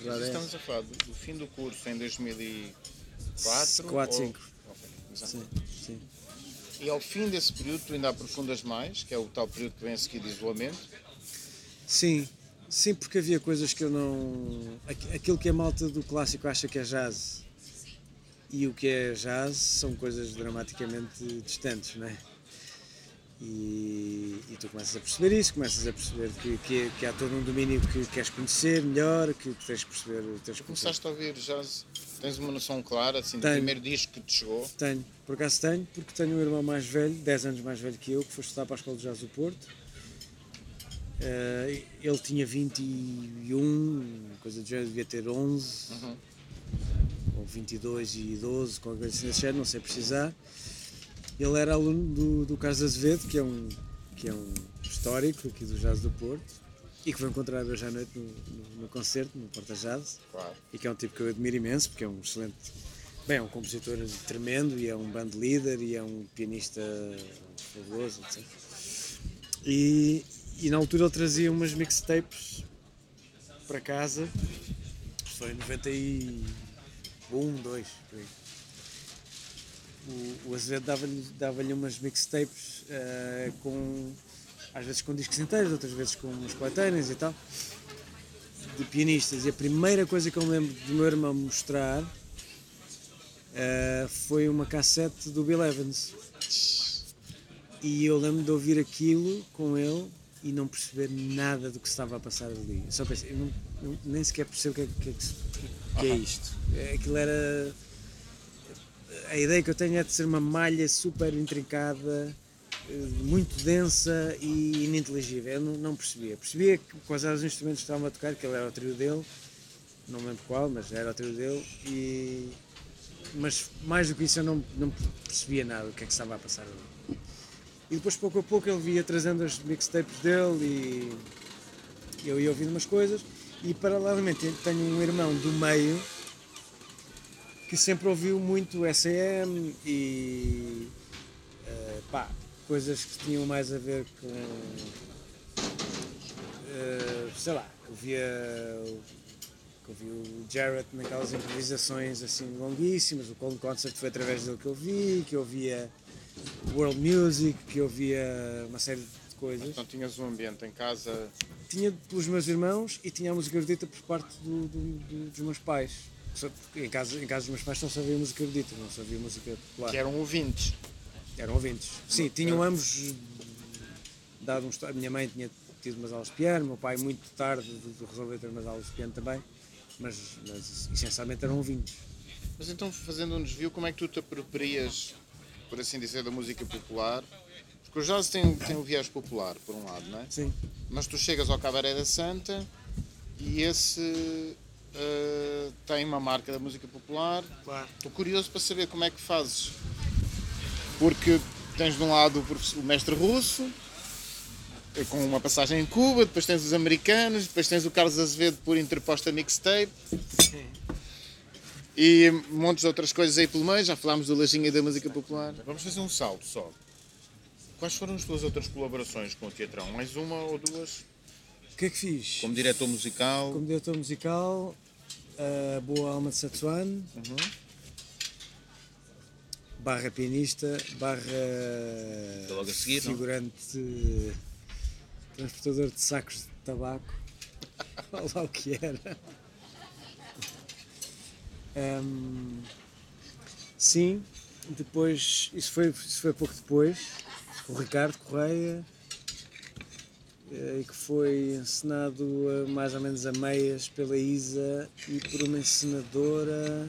Verdade é Estamos essa. a falar do, do fim do curso em 2004? Quatro, ou- cinco. Ok, exato. Sim, sim. E ao fim desse período tu ainda aprofundas mais, que é o tal período que vem a seguir de isolamento. Sim, sim, porque havia coisas que eu não. aqu- Aquilo que a malta do clássico acha que é jazz e o que é jazz são coisas dramaticamente distantes, não é? E, e tu começas a perceber isso, começas a perceber que, que, que há todo um domínio que queres conhecer melhor, que tens que perceber. Tens conhecer. Começaste a ouvir jazz, tens uma noção clara, assim, do Tenho. primeiro disco que te chegou. Tenho, por acaso tenho, porque tenho um irmão mais velho, 10 anos mais velho que eu, que foi estudar para a Escola de Jazz do Porto. Eh, ele tinha 21, coisa do género, devia ter 11, Uhum. ou 22 e 12, qualquer coisa assim não sei precisar. Ele era aluno do, do Carlos Azevedo, que é, um, que é um histórico aqui do Jazz do Porto, e que vou encontrar hoje à noite no, no, no concerto, no Porta Jazz Claro. e que é um tipo que eu admiro imenso, porque é um excelente. Bem, é um compositor tremendo e é um band leader e é um pianista fabuloso, etc. E, e na altura ele trazia umas mixtapes para casa, foi em 91, 2, por aí. O, o Azevedo dava-lhe dava umas mixtapes eh, com, às vezes com discos inteiros, outras vezes com umas coletâneas e tal de pianistas e a primeira coisa que eu me lembro do meu irmão mostrar eh, foi uma cassete do Bill Evans e eu lembro de ouvir aquilo com ele e não perceber nada do que se estava a passar ali. Eu só pensei, eu não- nem sequer percebo o que é, que é que é isto. Eh, Aquilo era. A ideia que eu tenho é de ser uma malha super intrincada, eh, muito densa e ininteligível. Eu não, não percebia. Percebia que, quais eram os instrumentos que estavam a tocar, que ele era o trio dele, não lembro qual, mas era o trio dele. E, mas mais do que isso eu não, não percebia nada do que é que estava a passar ali. E depois pouco a pouco ele via trazendo as mixtapes dele e eu ia ouvindo umas coisas e paralelamente tenho um irmão do meio que sempre ouviu muito SM e eh, pá, coisas que tinham mais a ver com eh, sei lá, ouvia que eu vi o Jarrett naquelas improvisações assim longuíssimas, o Cold Concert foi através dele que eu vi, que eu via world music, que eu via uma série de coisas. Então tinhas um ambiente em casa. Tinha pelos meus irmãos e tinha a música erudita por parte do- do- do- dos meus pais. Em casa, em casa dos meus pais só sabia música erudita, não sabia música popular. que eram ouvintes. Eram ouvintes. Sim, tinham ambos dado um. A minha mãe tinha tido umas aulas de piano, meu pai muito tarde de- de resolveu ter umas aulas de piano também, mas, mas essencialmente eram ouvintes. Mas então, fazendo um desvio, como é que tu te aproprias, por assim dizer, da música popular? Porque o jazz tem, tem o viés popular, por um lado, não é? Sim. Mas tu chegas ao Cabaré da Santa e esse uh, tem uma marca da música popular. Claro. Estou curioso para saber como é que fazes. Porque tens de um lado o, o mestre russo, eh, com uma passagem em Cuba, depois tens os americanos, depois tens o Carlos Azevedo por interposta mixtape. E montes de outras coisas aí pelo meio, já falámos do Lajinha e da música popular. Vamos fazer um salto só. Quais foram as tuas outras colaborações com o Teatrão? Mais uma ou duas? O que é que fiz? Como diretor musical? Como diretor musical, a Boa Alma de Satsuan, barra pianista, barra a seguir, não? figurante transportador de sacos de tabaco, olha lá o que era. Ahm, sim, depois, isso foi, isso foi pouco depois, o Ricardo Correia, eh, e que foi encenado mais ou menos a meias pela Isa e por uma encenadora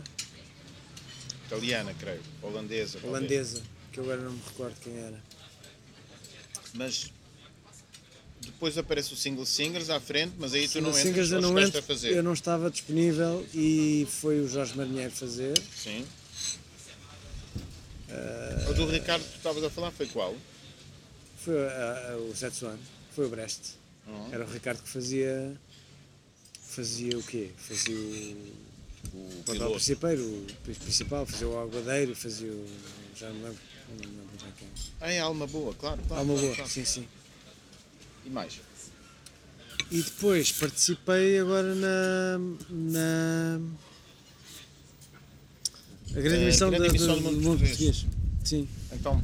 Italiana, creio. Holandesa. talvez. holandesa, que eu agora não me recordo quem era. Mas depois aparece o Single Singers à frente, mas aí tu não Single entras, Singers eu não, entro, a fazer. eu não estava disponível e foi o Jorge Marinheiro fazer. Sim. Eh, O do Ricardo que tu estavas a falar foi qual? Foi a- a- o Zetsuan, foi o Brest. Uhum. Era o Ricardo que fazia. Fazia o quê? Fazia o. O papel principal, o principal, fazia o aguadeiro, fazia o. Já não lembro, não me lembro bem quem. Ah, é Alma Boa, claro. claro Alma claro, boa, claro. sim, sim. E mais? E depois participei agora na. na a grande Eh, emissão, do do mundo português. português. Sim. Então,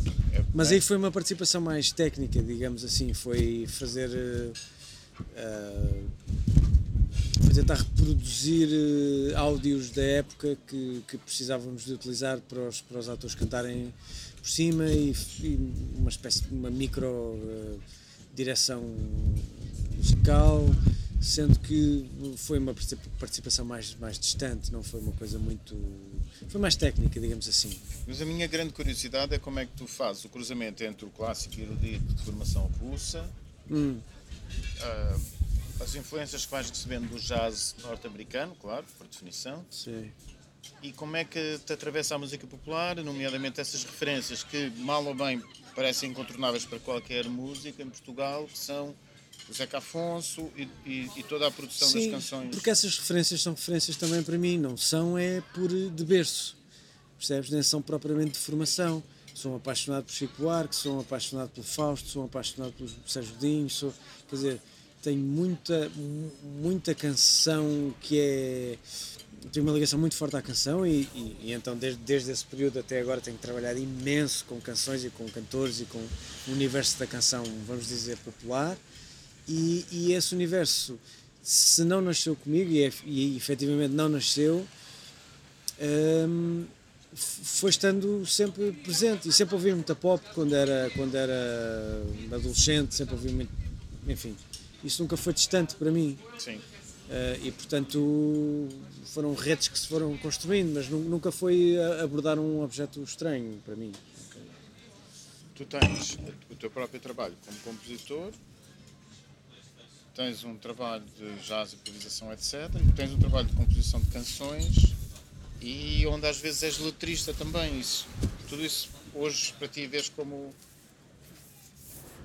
Mas aí foi uma participação mais técnica, digamos assim. Foi fazer. eh, foi tentar reproduzir eh, áudios da época que, que precisávamos de utilizar para os, para os atores cantarem por cima e, e uma espécie de uma micro eh, direção musical, sendo que foi uma participa- participação mais, mais distante, não foi uma coisa muito. foi mais técnica, digamos assim. Mas a minha grande curiosidade é como é que tu fazes o cruzamento entre o clássico e o erudito de formação russa, Hum. ah, as influências que vais recebendo do jazz norte-americano, claro, por definição, Sim. e como é que te atravessa a música popular, nomeadamente essas referências que, mal ou bem, parecem incontornáveis para qualquer música em Portugal, que são o Zeca Afonso e, e- e toda a produção das Sim, canções. porque essas referências são referências também para mim, não são é por de berço, percebes? Nem são propriamente de formação. Sou um apaixonado por Chico Buarque, sou um apaixonado pelo Fausto, sou um apaixonado pelo Sérgio Godinho, sou, quer dizer, tenho muita, mu- muita canção que é... Tenho uma ligação muito forte à canção e, e- e então desde, desde esse período até agora tenho trabalhado imenso com canções e com cantores e com o universo da canção, vamos dizer, popular e, e esse universo, se não nasceu comigo, e, ef- e efetivamente não nasceu, f- foi estando sempre presente. E sempre ouvi muita pop quando era, quando era adolescente, sempre ouvi muito. Enfim, isso nunca foi distante para mim. Sim. Eh, e portanto foram redes que se foram construindo, mas nu- nunca foi a- abordar um objeto estranho para mim. Tu tens o teu próprio trabalho como compositor, tens um trabalho de jazz, improvisação, etc. E tens um trabalho de composição de canções e onde às vezes és letrista também. Isso, tudo isso hoje para ti vês como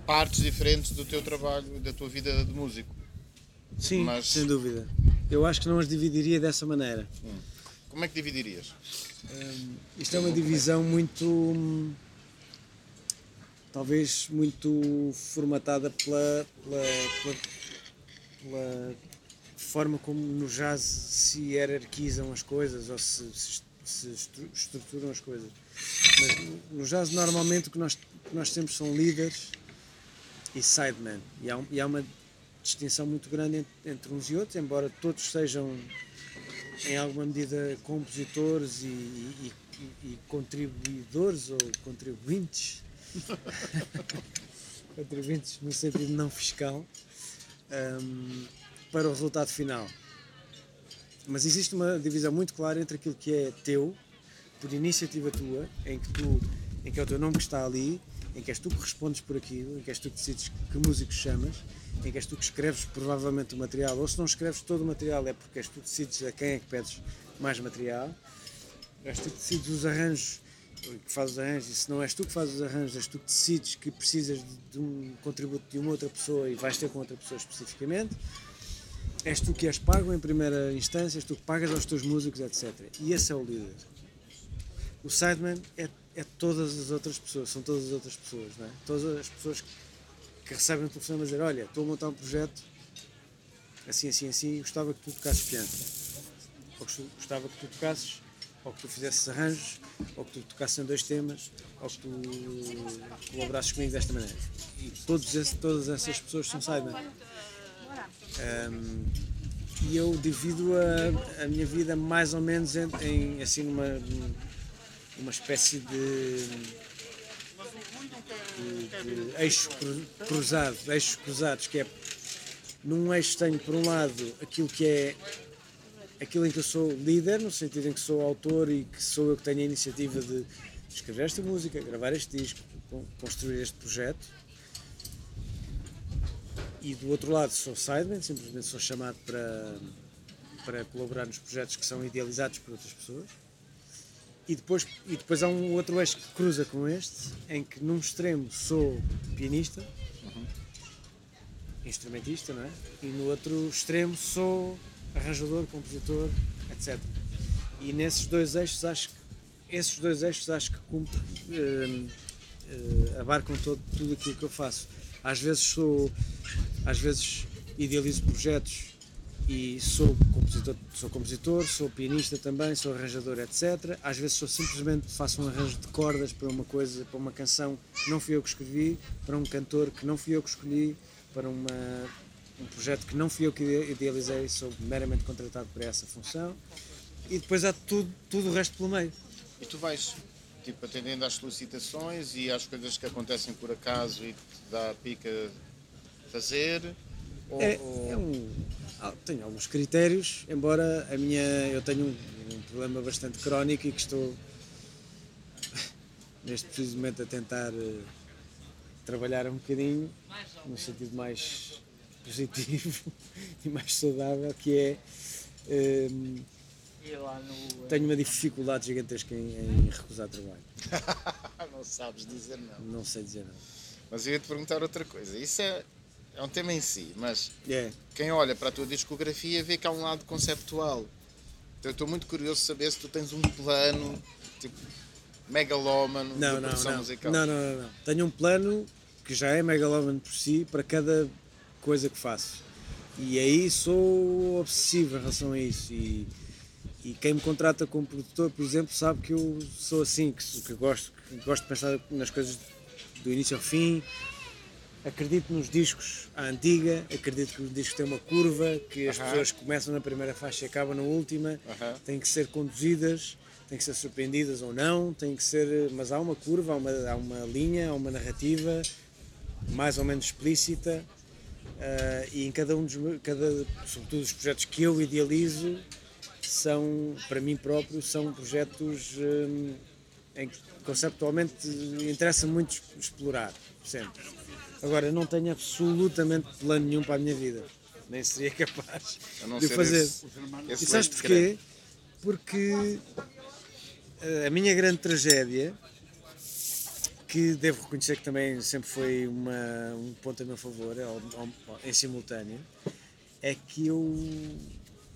partes diferentes do teu trabalho da tua vida de músico. Sim, Mas- sem dúvida. Eu acho que não as dividiria dessa maneira. Como é que dividirias? Isto é uma divisão muito. hum, talvez muito formatada pela, pela, pela, pela forma como no jazz se hierarquizam as coisas ou se, se, se estru- estruturam as coisas. Mas no- jazz, normalmente, o que nós, que nós temos são líderes e sidemen. E há, e há uma distinção muito grande entre, entre uns e outros, embora todos sejam em alguma medida compositores e- e- e contribuidores ou contribuintes contribuintes no sentido não fiscal hum, para o resultado final. Mas existe uma divisão muito clara entre aquilo que é teu por iniciativa tua em que tu em que é o teu nome que está ali em que és tu que respondes por aquilo, em que és tu que decides que músico chamas, em que és tu que escreves provavelmente o material, ou se não escreves todo o material é porque és tu que decides a quem é que pedes mais material, és tu que decides os arranjos, que fazes os arranjos, e se não és tu que fazes os arranjos, és tu que decides que precisas de, de um contributo de uma outra pessoa e vais ter com outra pessoa especificamente, és tu que és pago em primeira instância, és tu que pagas aos teus músicos, etc. E esse é o líder. O sideman é, é todas as outras pessoas, são todas as outras pessoas, não é? Todas as pessoas que, que recebem o telefone a dizer: Olha, estou a montar um projeto assim, assim, assim, gostava que tu tocasses piano. Ou gostava que tu tocasses, ou que tu fizesses arranjos, ou que tu tocasses em dois temas, ou que tu colaborasses comigo desta maneira. E todos esse, todas essas pessoas são sidemen. Um, e eu divido a, a, minha vida mais ou menos em, em assim numa uma espécie de, de, de eixo cruzado, eixos cruzados, que é num eixo tenho por um lado aquilo que é aquilo em que eu sou líder, no sentido em que sou autor e que sou eu que tenho a iniciativa de escrever esta música, gravar este disco, construir este projeto e do outro lado sou sideman, simplesmente sou chamado para, para colaborar nos projetos que são idealizados por outras pessoas. E depois, e depois há um outro eixo que cruza com este, em que num extremo sou pianista, uhum. instrumentista, não é? E no outro extremo sou arranjador, compositor, etc. E nesses dois eixos acho que esses dois eixos acho que cumpre, uh, uh, abarcam todo, tudo aquilo que eu faço. Às vezes sou às vezes idealizo projetos e sou compositor, sou compositor, sou pianista também, sou arranjador, etc. Às vezes sou simplesmente faço um arranjo de cordas para uma coisa, para uma canção que não fui eu que escrevi, para um cantor que não fui eu que escolhi, para uma, um projeto que não fui eu que idealizei, sou meramente contratado para essa função. E depois há tudo, tudo o resto pelo meio. E tu vais tipo atendendo às solicitações e às coisas que acontecem por acaso e te dá a pica fazer? Ou, é, é um, tenho alguns critérios, embora a minha, eu tenho um, um problema bastante crónico e que estou neste preciso momento a tentar uh, trabalhar um bocadinho no sentido mais positivo e mais saudável, que é um, tenho uma dificuldade gigantesca em, em recusar trabalho. não sabes dizer não. Não sei dizer não. Mas eu ia te perguntar outra coisa. Isso é, é um tema em si, mas yeah. quem olha para a tua discografia vê que há um lado conceptual. Então eu estou muito curioso de saber se tu tens um plano tipo megalómano não, de produção não, musical. Não, não, não, não. Tenho um plano que já é megalómano por si para cada coisa que faço. E aí sou obsessivo em relação a isso. E, e quem me contrata como produtor, por exemplo, sabe que eu sou assim, que, que gosto, que gosto de pensar nas coisas do início ao fim, acredito nos discos à antiga, acredito que os discos têm uma curva, que as uh -huh. pessoas começam na primeira faixa e acabam na última, uh -huh. têm que ser conduzidas, têm que ser surpreendidas ou não, têm que ser, mas há uma curva, há uma, há uma linha, há uma narrativa mais ou menos explícita uh, e em cada um dos, cada, sobretudo os projetos que eu idealizo são, para mim próprio, são projetos um, em que conceptualmente interessa muito explorar, sempre Agora, não tenho absolutamente plano nenhum para a minha vida. Nem seria capaz de fazer. Esse, esse e sabes porquê? Porque eh, a minha grande tragédia, que devo reconhecer que também sempre foi uma, um ponto a meu favor, em simultâneo, é que eu,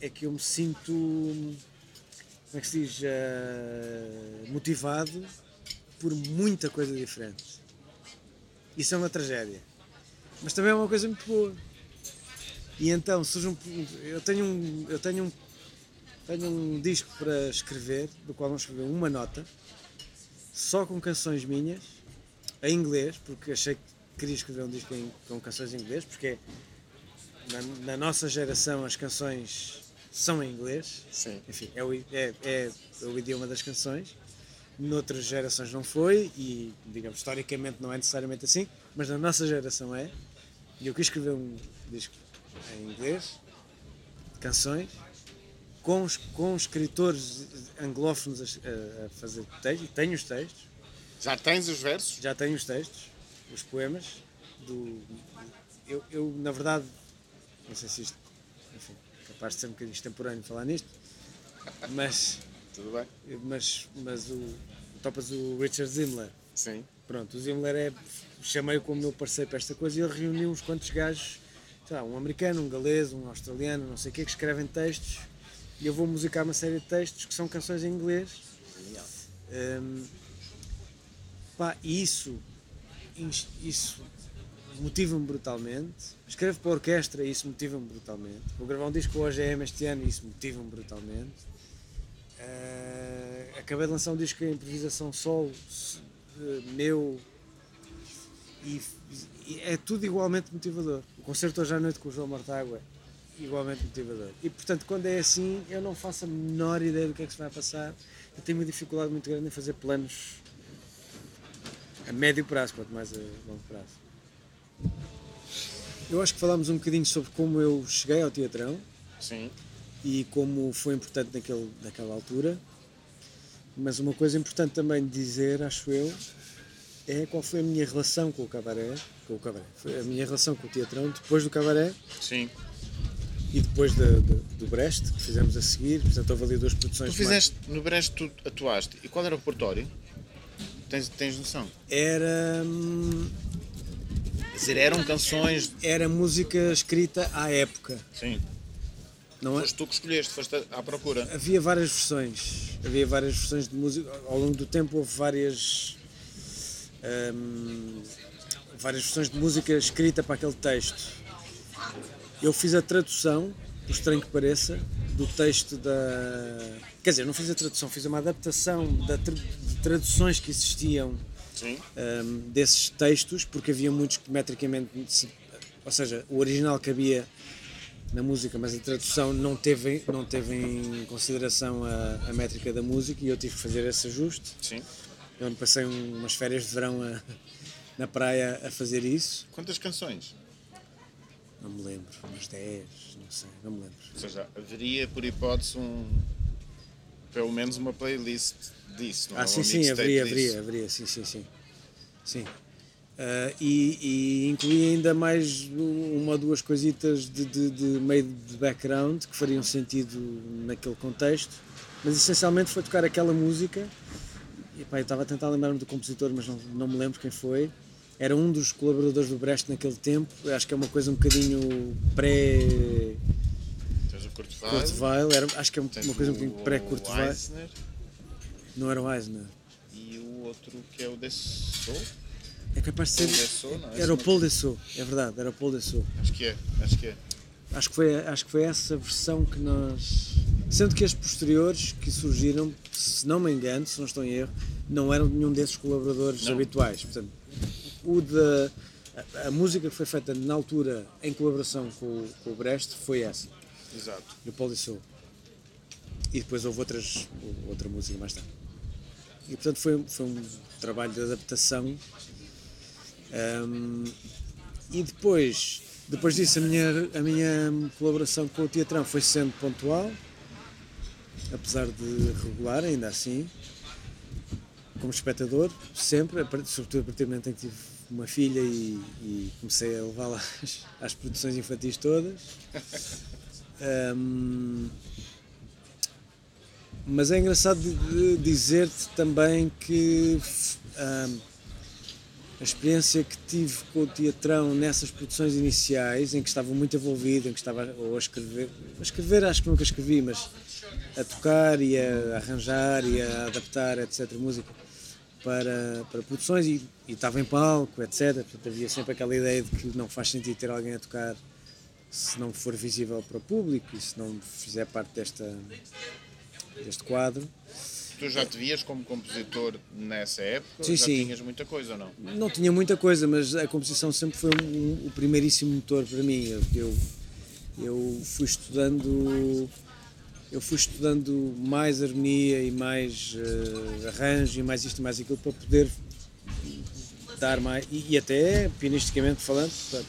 é que eu me sinto, como é que se diz, uh, motivado por muita coisa diferente. Isso é uma tragédia. Mas também é uma coisa muito boa. E então, surge um, eu tenho um, eu tenho um, tenho um disco para escrever, do qual vamos escrever uma nota, só com canções minhas, em inglês, porque achei que queria escrever um disco em, com canções em inglês, porque na, na, nossa geração as canções são em inglês. Sim. Enfim, é o, é, é o idioma das canções noutras gerações não foi e, digamos, historicamente não é necessariamente assim, mas na nossa geração é. E eu quis escrever um disco em inglês, de canções, com, com escritores anglófonos a, a fazer textos, e tenho os textos, Já tens os versos? Já tenho os textos, os poemas. Do, eu, eu, na verdade, não sei se isto, enfim, capaz de ser um bocadinho extemporâneo falar nisto, mas, Tudo bem? mas, mas o, topas o Richard Zimler. Sim. Pronto, o Zimler é. Chamei-o como meu parceiro para esta coisa e ele reuniu uns quantos gajos, sei lá, um americano, um galês, um australiano, não sei o quê, que escrevem textos e eu vou musicar uma série de textos que são canções em inglês. Um, pá, isso, isso motiva-me brutalmente. Escrevo para a orquestra e isso motiva-me brutalmente. Vou gravar um disco com o OGM este ano e isso motiva-me brutalmente. Eh, acabei de lançar um disco em improvisação solo, eh, meu, e, e é tudo igualmente motivador. O concerto hoje à noite com o João Mortágua é igualmente motivador. E portanto, quando é assim, eu não faço a menor ideia do que é que se vai passar. Eu tenho uma dificuldade muito grande em fazer planos a médio prazo, quanto mais a longo prazo. Eu acho que falámos um bocadinho sobre como eu cheguei ao teatrão Sim. e como foi importante naquele, naquela altura. Mas uma coisa importante também de dizer, acho eu, é qual foi a minha relação com o cabaré, com o cabaré, foi a minha relação com o teatrão depois do cabaré Sim. e depois da- da- do Brest, que fizemos a seguir. Portanto, houve ali duas produções. Tu fizeste, no Brest tu atuaste. E qual era o repertório? Tens, tens noção? Era, hum, Quer dizer, eram canções. era música escrita à época. Sim. Não é? Foste tu que escolheste, foste à procura. Havia várias versões. Havia várias versões de música. Ao longo do tempo houve várias. hum, várias versões de música escrita para aquele texto. Eu fiz a tradução, por estranho que pareça, do texto da. Quer dizer, não fiz a tradução, fiz uma adaptação da tra- de traduções que existiam um, desses textos, porque havia muitos que metricamente, ou seja, o original cabia na música, mas a tradução não teve, não teve em consideração a, a métrica da música e eu tive que fazer esse ajuste. Sim. Eu passei um- umas férias de verão a- na praia a fazer isso. Quantas canções? Não me lembro, umas 10, não sei, não me lembro. Ou seja, haveria por hipótese um. Pelo menos uma playlist disso, não é? Ah, Um sim, sim, haveria, haveria, haveria, sim, sim, sim. sim. Ah, e, e incluí ainda mais uma ou duas coisitas de, de, de meio de background que fariam sentido naquele contexto, mas essencialmente foi tocar aquela música. E, pá, eu estava a tentar lembrar-me do compositor, mas não, não me lembro quem foi. Era um dos colaboradores do Brecht naquele tempo. Eu acho que é uma coisa um bocadinho pré Tens o Kurt Kurt Weill, Weill. Era, acho que é tens uma coisa um bocadinho pré Kurt o Weill. Eisner Não era o Eisner. e o outro que é o Dessou. É capaz de ser. Dessau, não é? Era o Paul Dessau, é verdade, era o Paul Dessau. Acho que é, acho que é. Acho que, foi, acho que foi essa versão que nós. Sendo que as posteriores que surgiram, se não me engano, se não estou em erro, não eram nenhum desses colaboradores Não. habituais. Portanto, o da. A, a música que foi feita na altura em colaboração com, com o Brest foi essa, Exato. Paul Dessau. E depois houve outras, outra música mais tarde. E portanto foi, foi um trabalho de adaptação. Ahm, e depois, depois disso, a minha, a minha colaboração com o Teatrão foi sendo pontual, apesar de regular, ainda assim, como espectador, sempre, sobretudo a partir do momento em que tive uma filha e, e comecei a levá-la às, às produções infantis todas. Ahm, mas é engraçado dizer-te também que ahm, a experiência que tive com o teatrão nessas produções iniciais, em que estava muito envolvido, em que estava ou a escrever, a escrever acho que nunca escrevi, mas a tocar e a arranjar e a adaptar, etc., música para, para produções e, e estava em palco, etc. Portanto, havia sempre aquela ideia de que não faz sentido ter alguém a tocar se não for visível para o público e se não fizer parte desta, deste quadro. Tu já te vias como compositor nessa época? Sim, já sim. tinhas muita coisa ou não? Não tinha muita coisa, mas a composição sempre foi um- um- o primeiríssimo motor para mim. Eu, eu, eu fui estudando eu fui estudando mais harmonia e mais eh, arranjo e mais isto e mais aquilo para poder dar mais e, e até pianisticamente falando para-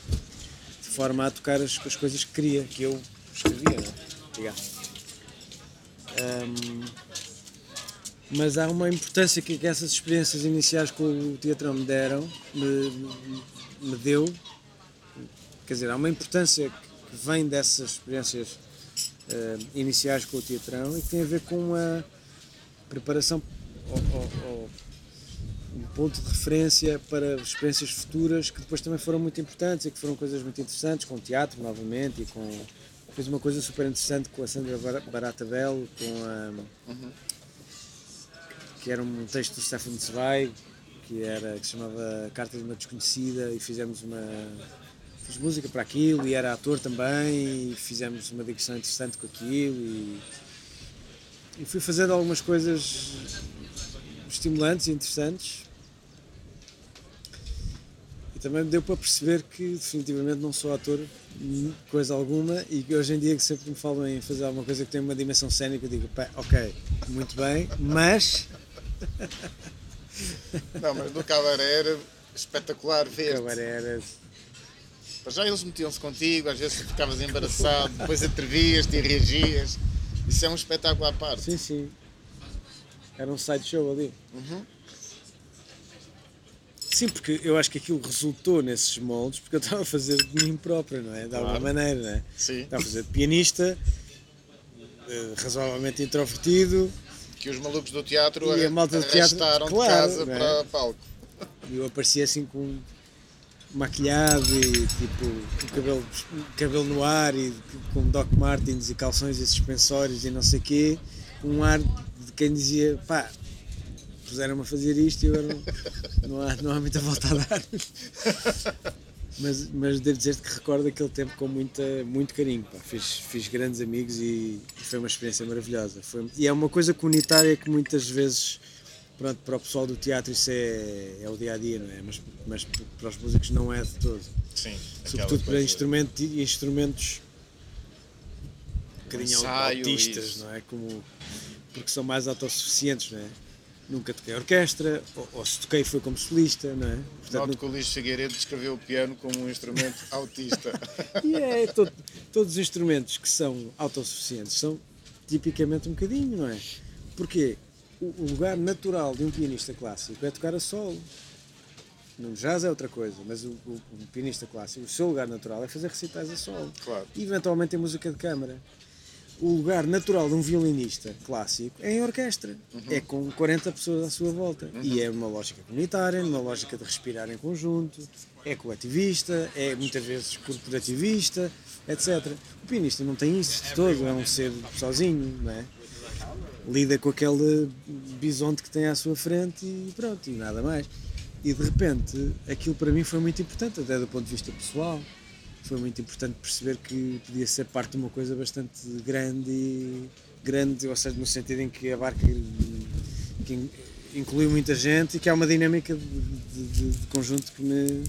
forma a tocar as, as coisas que queria que eu escrevia não é? Obrigado. Ahm, Mas há uma importância que, que essas experiências iniciais com o teatrão me deram, me, me- deu. Quer dizer, há uma importância que vem dessas experiências eh, iniciais com o teatrão e que tem a ver com a preparação ou, ou- ou um ponto de referência para experiências futuras que depois também foram muito importantes e que foram coisas muito interessantes com teatro novamente e com fez uma coisa super interessante com a Sandra Bar- Barata Belo com a que era um texto do Stefan Zweig que era que se chamava Carta de uma Desconhecida e fizemos uma fiz música para aquilo e era ator também e fizemos uma digressão interessante com aquilo e, e fui fazendo algumas coisas estimulantes e interessantes também me deu para perceber que definitivamente não sou ator hum, coisa alguma e que hoje em dia que sempre me falam em fazer alguma coisa que tem uma dimensão cénica eu digo, "Pá, ok, muito bem, mas Não, mas no cabaré era espetacular ver. agora era já eles metiam-se contigo, às vezes ficavas embaraçado, depois atrevias-te e reagias. Isso é um espetáculo à parte. sim, sim era um sideshow ali Sim, porque eu acho que aquilo resultou nesses moldes porque eu estava a fazer de mim próprio, não é? De alguma Claro. maneira, não é? Sim. Estava a fazer de pianista, eh, razoavelmente introvertido, Que os malucos do teatro E a malta do teatro, arrastaram claro, de casa é? para palco. e eu aparecia assim com maquilhado e tipo com cabelo, cabelo no ar e com Doc Martens e calções e suspensórios e não sei o quê, um ar de quem dizia pá, puseram-me a fazer isto e agora não, não, há, não há muita volta a dar. Mas, mas devo dizer-te que recordo aquele tempo com muita, muito carinho. Pá. Fiz, fiz grandes amigos e foi uma experiência maravilhosa. Foi, e é uma coisa comunitária que muitas vezes, pronto, para o pessoal do teatro isso é, é o dia a dia, não é? Mas, mas para os músicos não é de todo. Sim. Sobretudo para instrumento, instrumentos um bocadinho autistas, não é? Como, porque são mais autossuficientes, não é? Nunca toquei orquestra, ou, ou se toquei foi como solista, não é? Portanto, Noto que o Luís Figueiredo descreveu o piano como um instrumento autista. E é todo- todos os instrumentos que são autossuficientes são tipicamente um bocadinho, não é? Porque o, o lugar natural de um pianista clássico é tocar a solo. No jazz é outra coisa, mas o, o- o pianista clássico, o seu lugar natural é fazer recitais a solo. Claro. E eventualmente em música de câmara. O lugar natural de um violinista clássico é em orquestra. É com 40 pessoas à sua volta. E é uma lógica comunitária, uma lógica de respirar em conjunto, é coletivista, é muitas vezes corporativista, etc. O pianista não tem isso de todo, é um ser sozinho, não é? Lida com aquele bisonte que tem à sua frente e pronto, e nada mais. E de repente, aquilo para mim foi muito importante, até do ponto de vista pessoal foi muito importante perceber que podia ser parte de uma coisa bastante grande e grande, ou seja, no sentido em que abarca que in- inclui muita gente e que há uma dinâmica de, de- de- conjunto que me,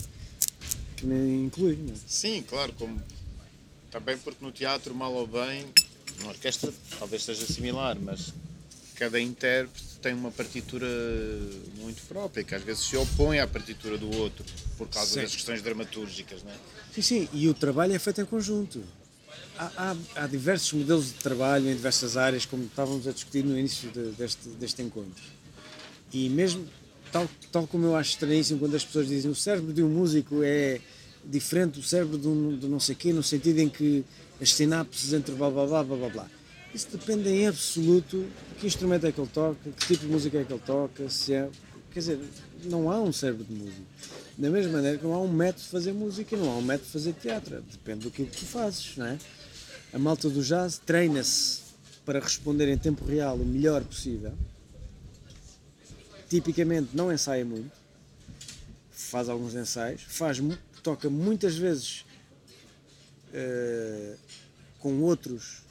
que me inclui. é? Sim, claro, como também porque no teatro, mal ou bem, na orquestra talvez seja similar, mas cada intérprete tem uma partitura muito própria, que às vezes se opõe à partitura do outro, por causa das questões dramatúrgicas, não é? Sim, sim, e o trabalho é feito em conjunto. Há, há- há diversos modelos de trabalho em diversas áreas, como estávamos a discutir no início de- deste, deste encontro. E mesmo, tal, tal como eu acho estranhíssimo quando as pessoas dizem o cérebro de um músico é diferente do cérebro de, um, de não sei quê, no sentido em que as sinapses entre blá blá blá blá blá blá. Isso depende em absoluto de que instrumento é que ele toca, que tipo de música é que ele toca, se é. Quer dizer, não há um cérebro de músico. Da mesma maneira que não há um método de fazer música não há um método de fazer teatro. Depende do que tu fazes, não é? A malta do jazz treina-se para responder em tempo real o melhor possível. Tipicamente não ensaia muito, faz alguns ensaios, faz, toca muitas vezes eh, com outros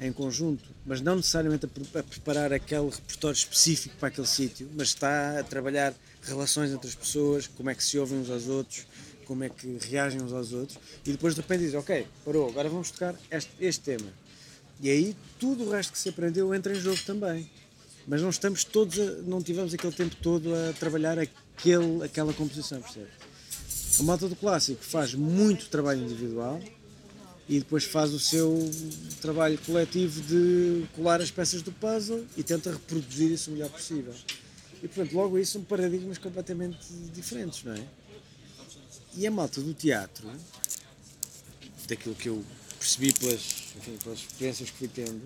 em conjunto, mas não necessariamente a, a preparar aquele repertório específico para aquele sítio, mas está a trabalhar relações entre as pessoas, como é que se ouvem uns aos outros, como é que reagem uns aos outros, e depois de repente diz, ok, parou, agora vamos tocar este, este tema. E aí tudo o resto que se aprendeu entra em jogo também. Mas não estamos todos, a- não tivemos aquele tempo todo a trabalhar aquele, aquela composição, percebe? A malta do clássico faz muito trabalho individual, e depois faz o seu trabalho coletivo de colar as peças do puzzle e tenta reproduzir isso o melhor possível. E portanto, logo isso são paradigmas completamente diferentes, não é? E a malta do teatro, daquilo que eu percebi pelas, enfim, pelas experiências que fui tendo,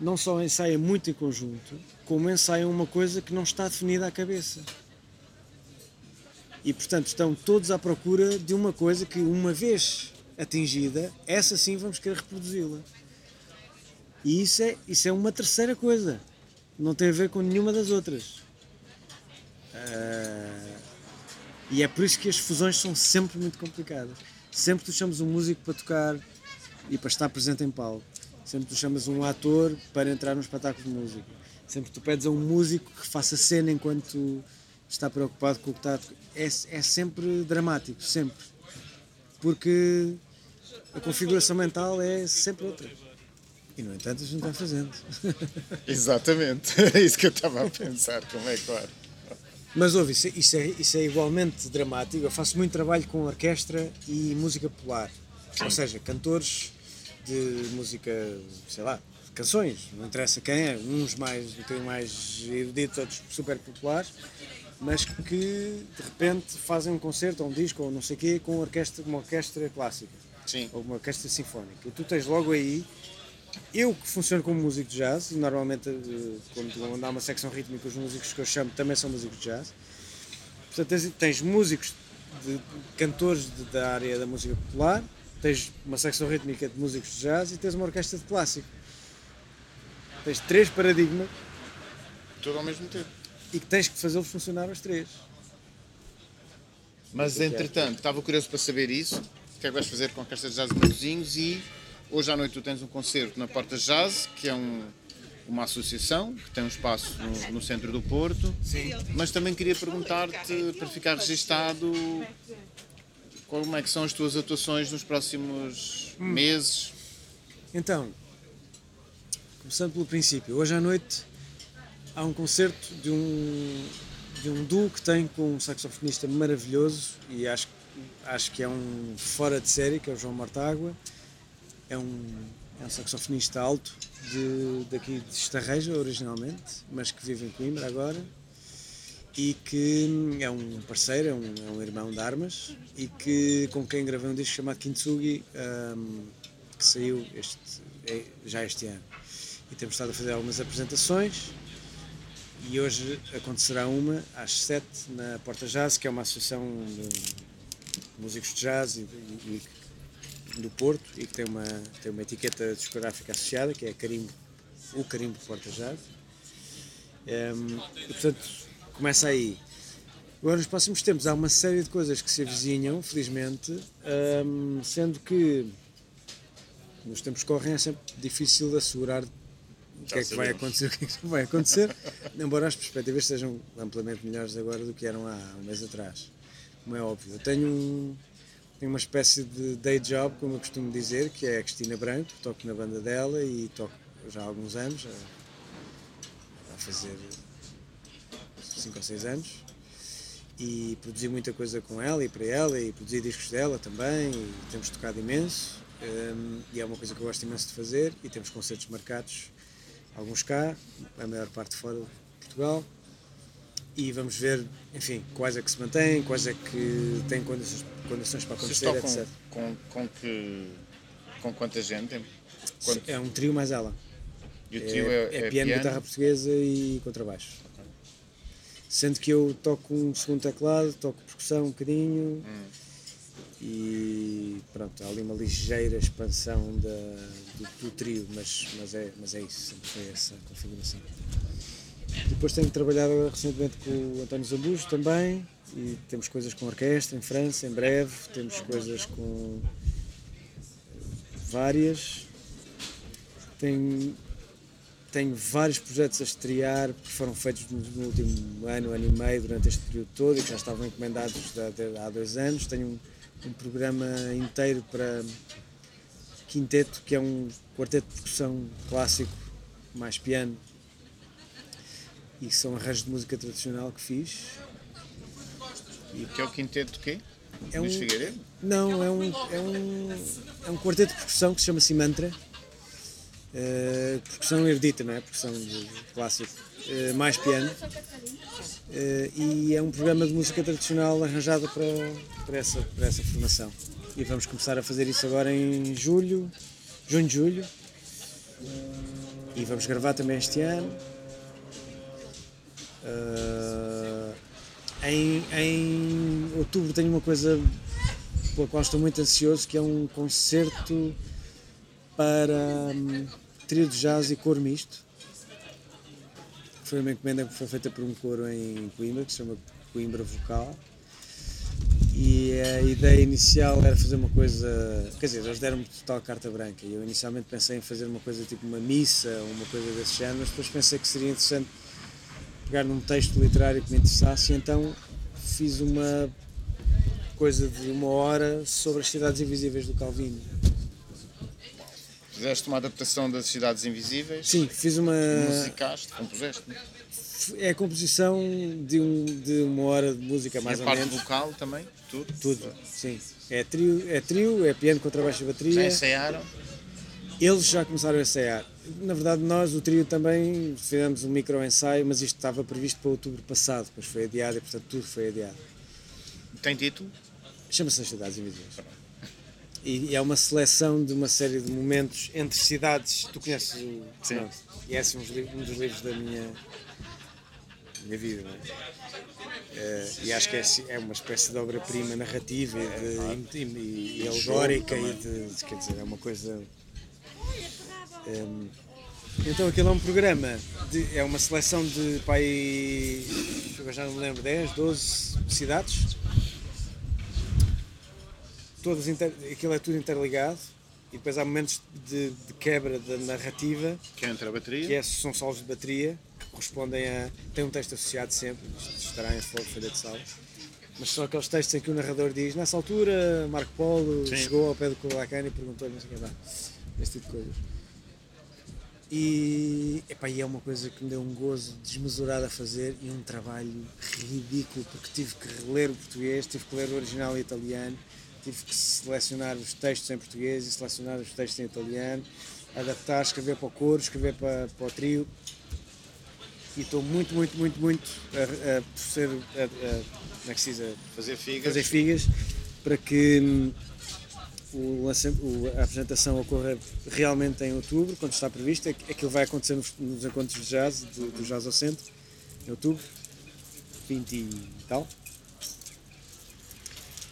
não só ensaia muito em conjunto, como ensaiam uma coisa que não está definida à cabeça. E portanto estão todos à procura de uma coisa que, uma vez atingida, essa sim vamos querer reproduzi-la. E isso é, isso é uma terceira coisa. Não tem a ver com nenhuma das outras. Ah, e é por isso que as fusões são sempre muito complicadas. Sempre tu chamas um músico para tocar e para estar presente em palco. Sempre tu chamas um ator para entrar num espetáculo de música. Sempre tu pedes a um músico que faça cena enquanto está preocupado com o que está a tocar. É, é sempre dramático, sempre. Porque a configuração mental é sempre outra. E no entanto a gente vai fazendo. Exatamente, é isso que eu estava a pensar, como é claro. Mas ouve, isso, é- isso, é, isso é igualmente dramático. Eu faço muito trabalho com orquestra e música popular. Ou seja, cantores de música, sei lá, canções, não interessa quem é, uns mais, um bocadinho mais eruditos, outros super populares, mas que de repente fazem um concerto ou um disco ou não sei o quê com orquestra, uma orquestra clássica Sim. ou uma orquestra sinfónica. E tu tens logo aí. Eu que funciono como músico de jazz, e normalmente eh, quando há uma secção rítmica, os músicos que eu chamo também são músicos de jazz. Portanto, tens, tens músicos, de, cantores de- da área da música popular, tens uma secção rítmica de músicos de jazz e tens uma orquestra de clássico. Tens três paradigmas Tudo ao mesmo tempo. E que tens que fazê-los funcionar os três. Mas entretanto, estava curioso para saber isso. O que é que vais fazer com a Orquestra de Jazz de Matosinhos e hoje à noite tu tens um concerto na Porta Jazz, que é um- uma associação que tem um espaço no, no centro do Porto. Sim. Mas também queria perguntar-te, para ficar registado, como é que são as tuas atuações nos próximos meses? Então, começando pelo princípio, hoje à noite há um concerto de um, de um duo que tem com um saxofonista maravilhoso e acho, acho que é um fora de série, que é o João Mortágua. É um, é um saxofonista alto de, daqui de Estarreja, originalmente, mas que vive em Coimbra agora e que é um parceiro, é um, é um irmão de armas e que, com quem gravei um disco chamado Kintsugi ahm, que saiu este, é- já este ano. E temos estado a fazer algumas apresentações e hoje acontecerá uma às 7 na Porta Jazz, que é uma associação de músicos de jazz e, e- do Porto e que tem uma, tem uma etiqueta discográfica associada, que é Carimbo, o Carimbo Porta Jazz. Ehm, e portanto, começa aí. Agora, nos próximos tempos, há uma série de coisas que se avizinham, felizmente, ehm, sendo que nos tempos que correm é sempre difícil assegurar o que é que vai acontecer, o que é que vai acontecer, embora as perspectivas sejam amplamente melhores agora do que eram há um mês atrás, como é óbvio. Eu tenho, um, tenho uma espécie de day job, como eu costumo dizer, que é a Cristina Branco, toco na banda dela e toco já há alguns anos, a, a fazer 5 ou 6 anos, e produzi muita coisa com ela e para ela, e produzi discos dela também, e temos tocado imenso, hum, e é uma coisa que eu gosto imenso de fazer, e temos concertos marcados, alguns cá, a maior parte fora de Portugal, e vamos ver, enfim, quais é que se mantêm, quais é que têm condições, condições para acontecer, tocam etc. com, com, que, com quanta gente? Quanto- É um trio mais ela. E o trio é, é piano, guitarra portuguesa e contrabaixo. Sendo que eu toco um segundo teclado, toco percussão um bocadinho Hum. e pronto, há ali uma ligeira expansão da, do, do trio, mas, mas, é, mas é isso, sempre foi essa configuração. Depois tenho trabalhado recentemente com o António Zambujo também e temos coisas com orquestra em França, em breve, temos coisas com várias. Tenho, tenho vários projetos a estrear que foram feitos no, último ano, ano e meio, durante este período todo e que já estavam encomendados há dois anos. Tenho um, um programa inteiro para quinteto, que é um quarteto de percussão clássico, mais piano, e que são arranjos de música tradicional que fiz. Que é o quinteto de quê? É um, Figueiredo? não, é um, é um, é um quarteto de percussão que se chama Simantra. Uh, percussão erudita, não é? Percussão clássico. Uh, mais piano. Uh, e é um programa de música tradicional arranjado para, para, essa, para essa formação. E vamos começar a fazer isso agora em julho, junho, julho. E vamos gravar também este ano. Uh, em, em outubro tenho uma coisa pela qual estou muito ansioso, que é um concerto para um, trio de jazz e coro misto. Foi uma encomenda que foi feita por um coro em Coimbra, que se chama Coimbra Vocal. E a ideia inicial era fazer uma coisa. Quer dizer, eles deram-me total carta branca. E eu inicialmente pensei em fazer uma coisa tipo uma missa ou uma coisa desse género, mas depois pensei que seria interessante pegar num texto literário que me interessasse e então fiz uma coisa de uma hora sobre as cidades invisíveis do Calvino. Fizeste uma adaptação das Cidades Invisíveis? Sim, fiz uma. Musicaste, compuseste? É a composição de, um, de uma hora de música, mais e a ou parte menos. vocal também? Tudo? Tudo, sim. É trio, é trio, é piano, contrabaixo e Já bateria. ensaiaram? Eles já começaram a ensaiar. Na verdade, nós, o trio, também fizemos um micro ensaio, mas isto estava previsto para outubro passado, depois foi adiado e, portanto, tudo foi adiado. Tem título? Chama-se As Cidades Invisíveis. E é uma seleção de uma série de momentos entre cidades. Tu conheces o. Sim. Pronto. E esse é um dos livros da minha, minha vida, é? Eh, e acho que é, assim- é uma espécie de obra-prima narrativa e, de, e, e- alegórica e de, Quer dizer, é uma coisa. Em, então aquilo é um programa, de- é uma seleção de pai, eu já não me lembro, 10, 12 cidades todas inter... aquilo é tudo interligado e depois há momentos de, de quebra da narrativa Que entra a bateria? que é, são solos de bateria correspondem a tem um texto associado sempre estará em folha folha de sal. Mas são aqueles textos em que o narrador diz nessa altura Marco Polo Sim. chegou ao pé do Covacani e perguntou-lhe não sei o que lá esse tipo de coisas. E, epá, e é uma coisa que me deu um gozo desmesurado a fazer e um trabalho ridículo porque tive que reler o português, tive que ler o original em italiano, tive que selecionar os textos em português e selecionar os textos em italiano, adaptar, escrever para o coro, escrever para, para o trio e estou muito, muito, muito, muito a, a, por ser, a, a- como é que se diz, Fazer figas? fazer figas para que hum, o a apresentação ocorra realmente em outubro, quando está previsto. Aqu- Aquilo vai acontecer nos, nos encontros de jazz, do, do Jazz ao Centro, em outubro, 20 e tal.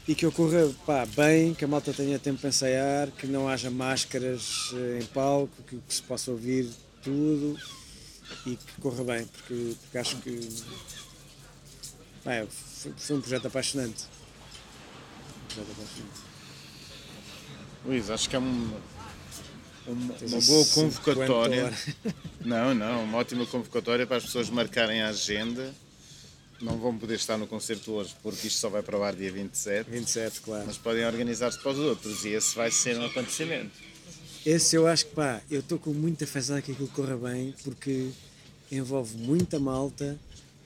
E que ocorra pá, bem, que a malta tenha tempo para ensaiar, que não haja máscaras eh, em palco, que, que se possa ouvir tudo e que corra bem, porque, porque acho que pá, é, foi, um projeto apaixonante. Um projeto apaixonante. Luís, acho que é um- um- uma boa 50 convocatória. Não, não, uma ótima convocatória para as pessoas marcarem a agenda. Não vão poder estar no concerto hoje porque isto só vai para o ar dia 27, 27, claro. mas podem organizar-se para os outros e esse vai ser um acontecimento. Esse eu acho que pá, eu estou com muita fezada que aquilo corra bem porque envolve muita malta,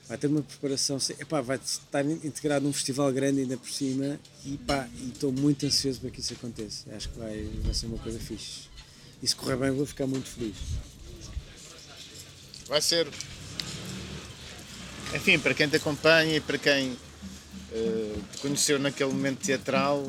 vai ter uma preparação, epá, vai estar integrado num festival grande ainda por cima e pá, estou muito ansioso para que isso aconteça. Acho que vai, vai ser uma coisa fixe. E se correr bem vou ficar muito feliz. Vai ser. Enfim, para quem te acompanha e para quem eh, conheceu naquele momento teatral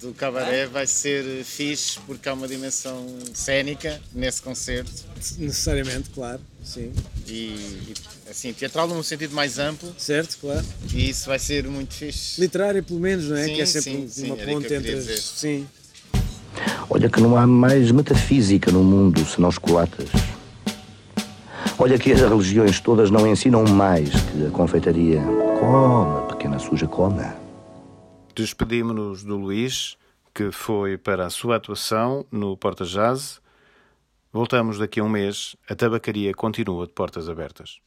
do cabaré, vai ser fixe porque há uma dimensão cénica nesse concerto Necessariamente, claro, sim. e, e, assim, teatral num sentido mais amplo Certo, claro. e isso vai ser muito fixe. Literário pelo menos, não é? Sim, que é sempre sim, sim, uma ponte entre as. dizer. Sim. Olha que não há mais metafísica no mundo senão chocolates. Olha que as religiões todas não ensinam mais que a confeitaria. Come, pequena suja, come. Despedimos-nos do Luís, que foi para a sua atuação no Porta Jazz. Voltamos daqui a um mês. A tabacaria continua de portas abertas.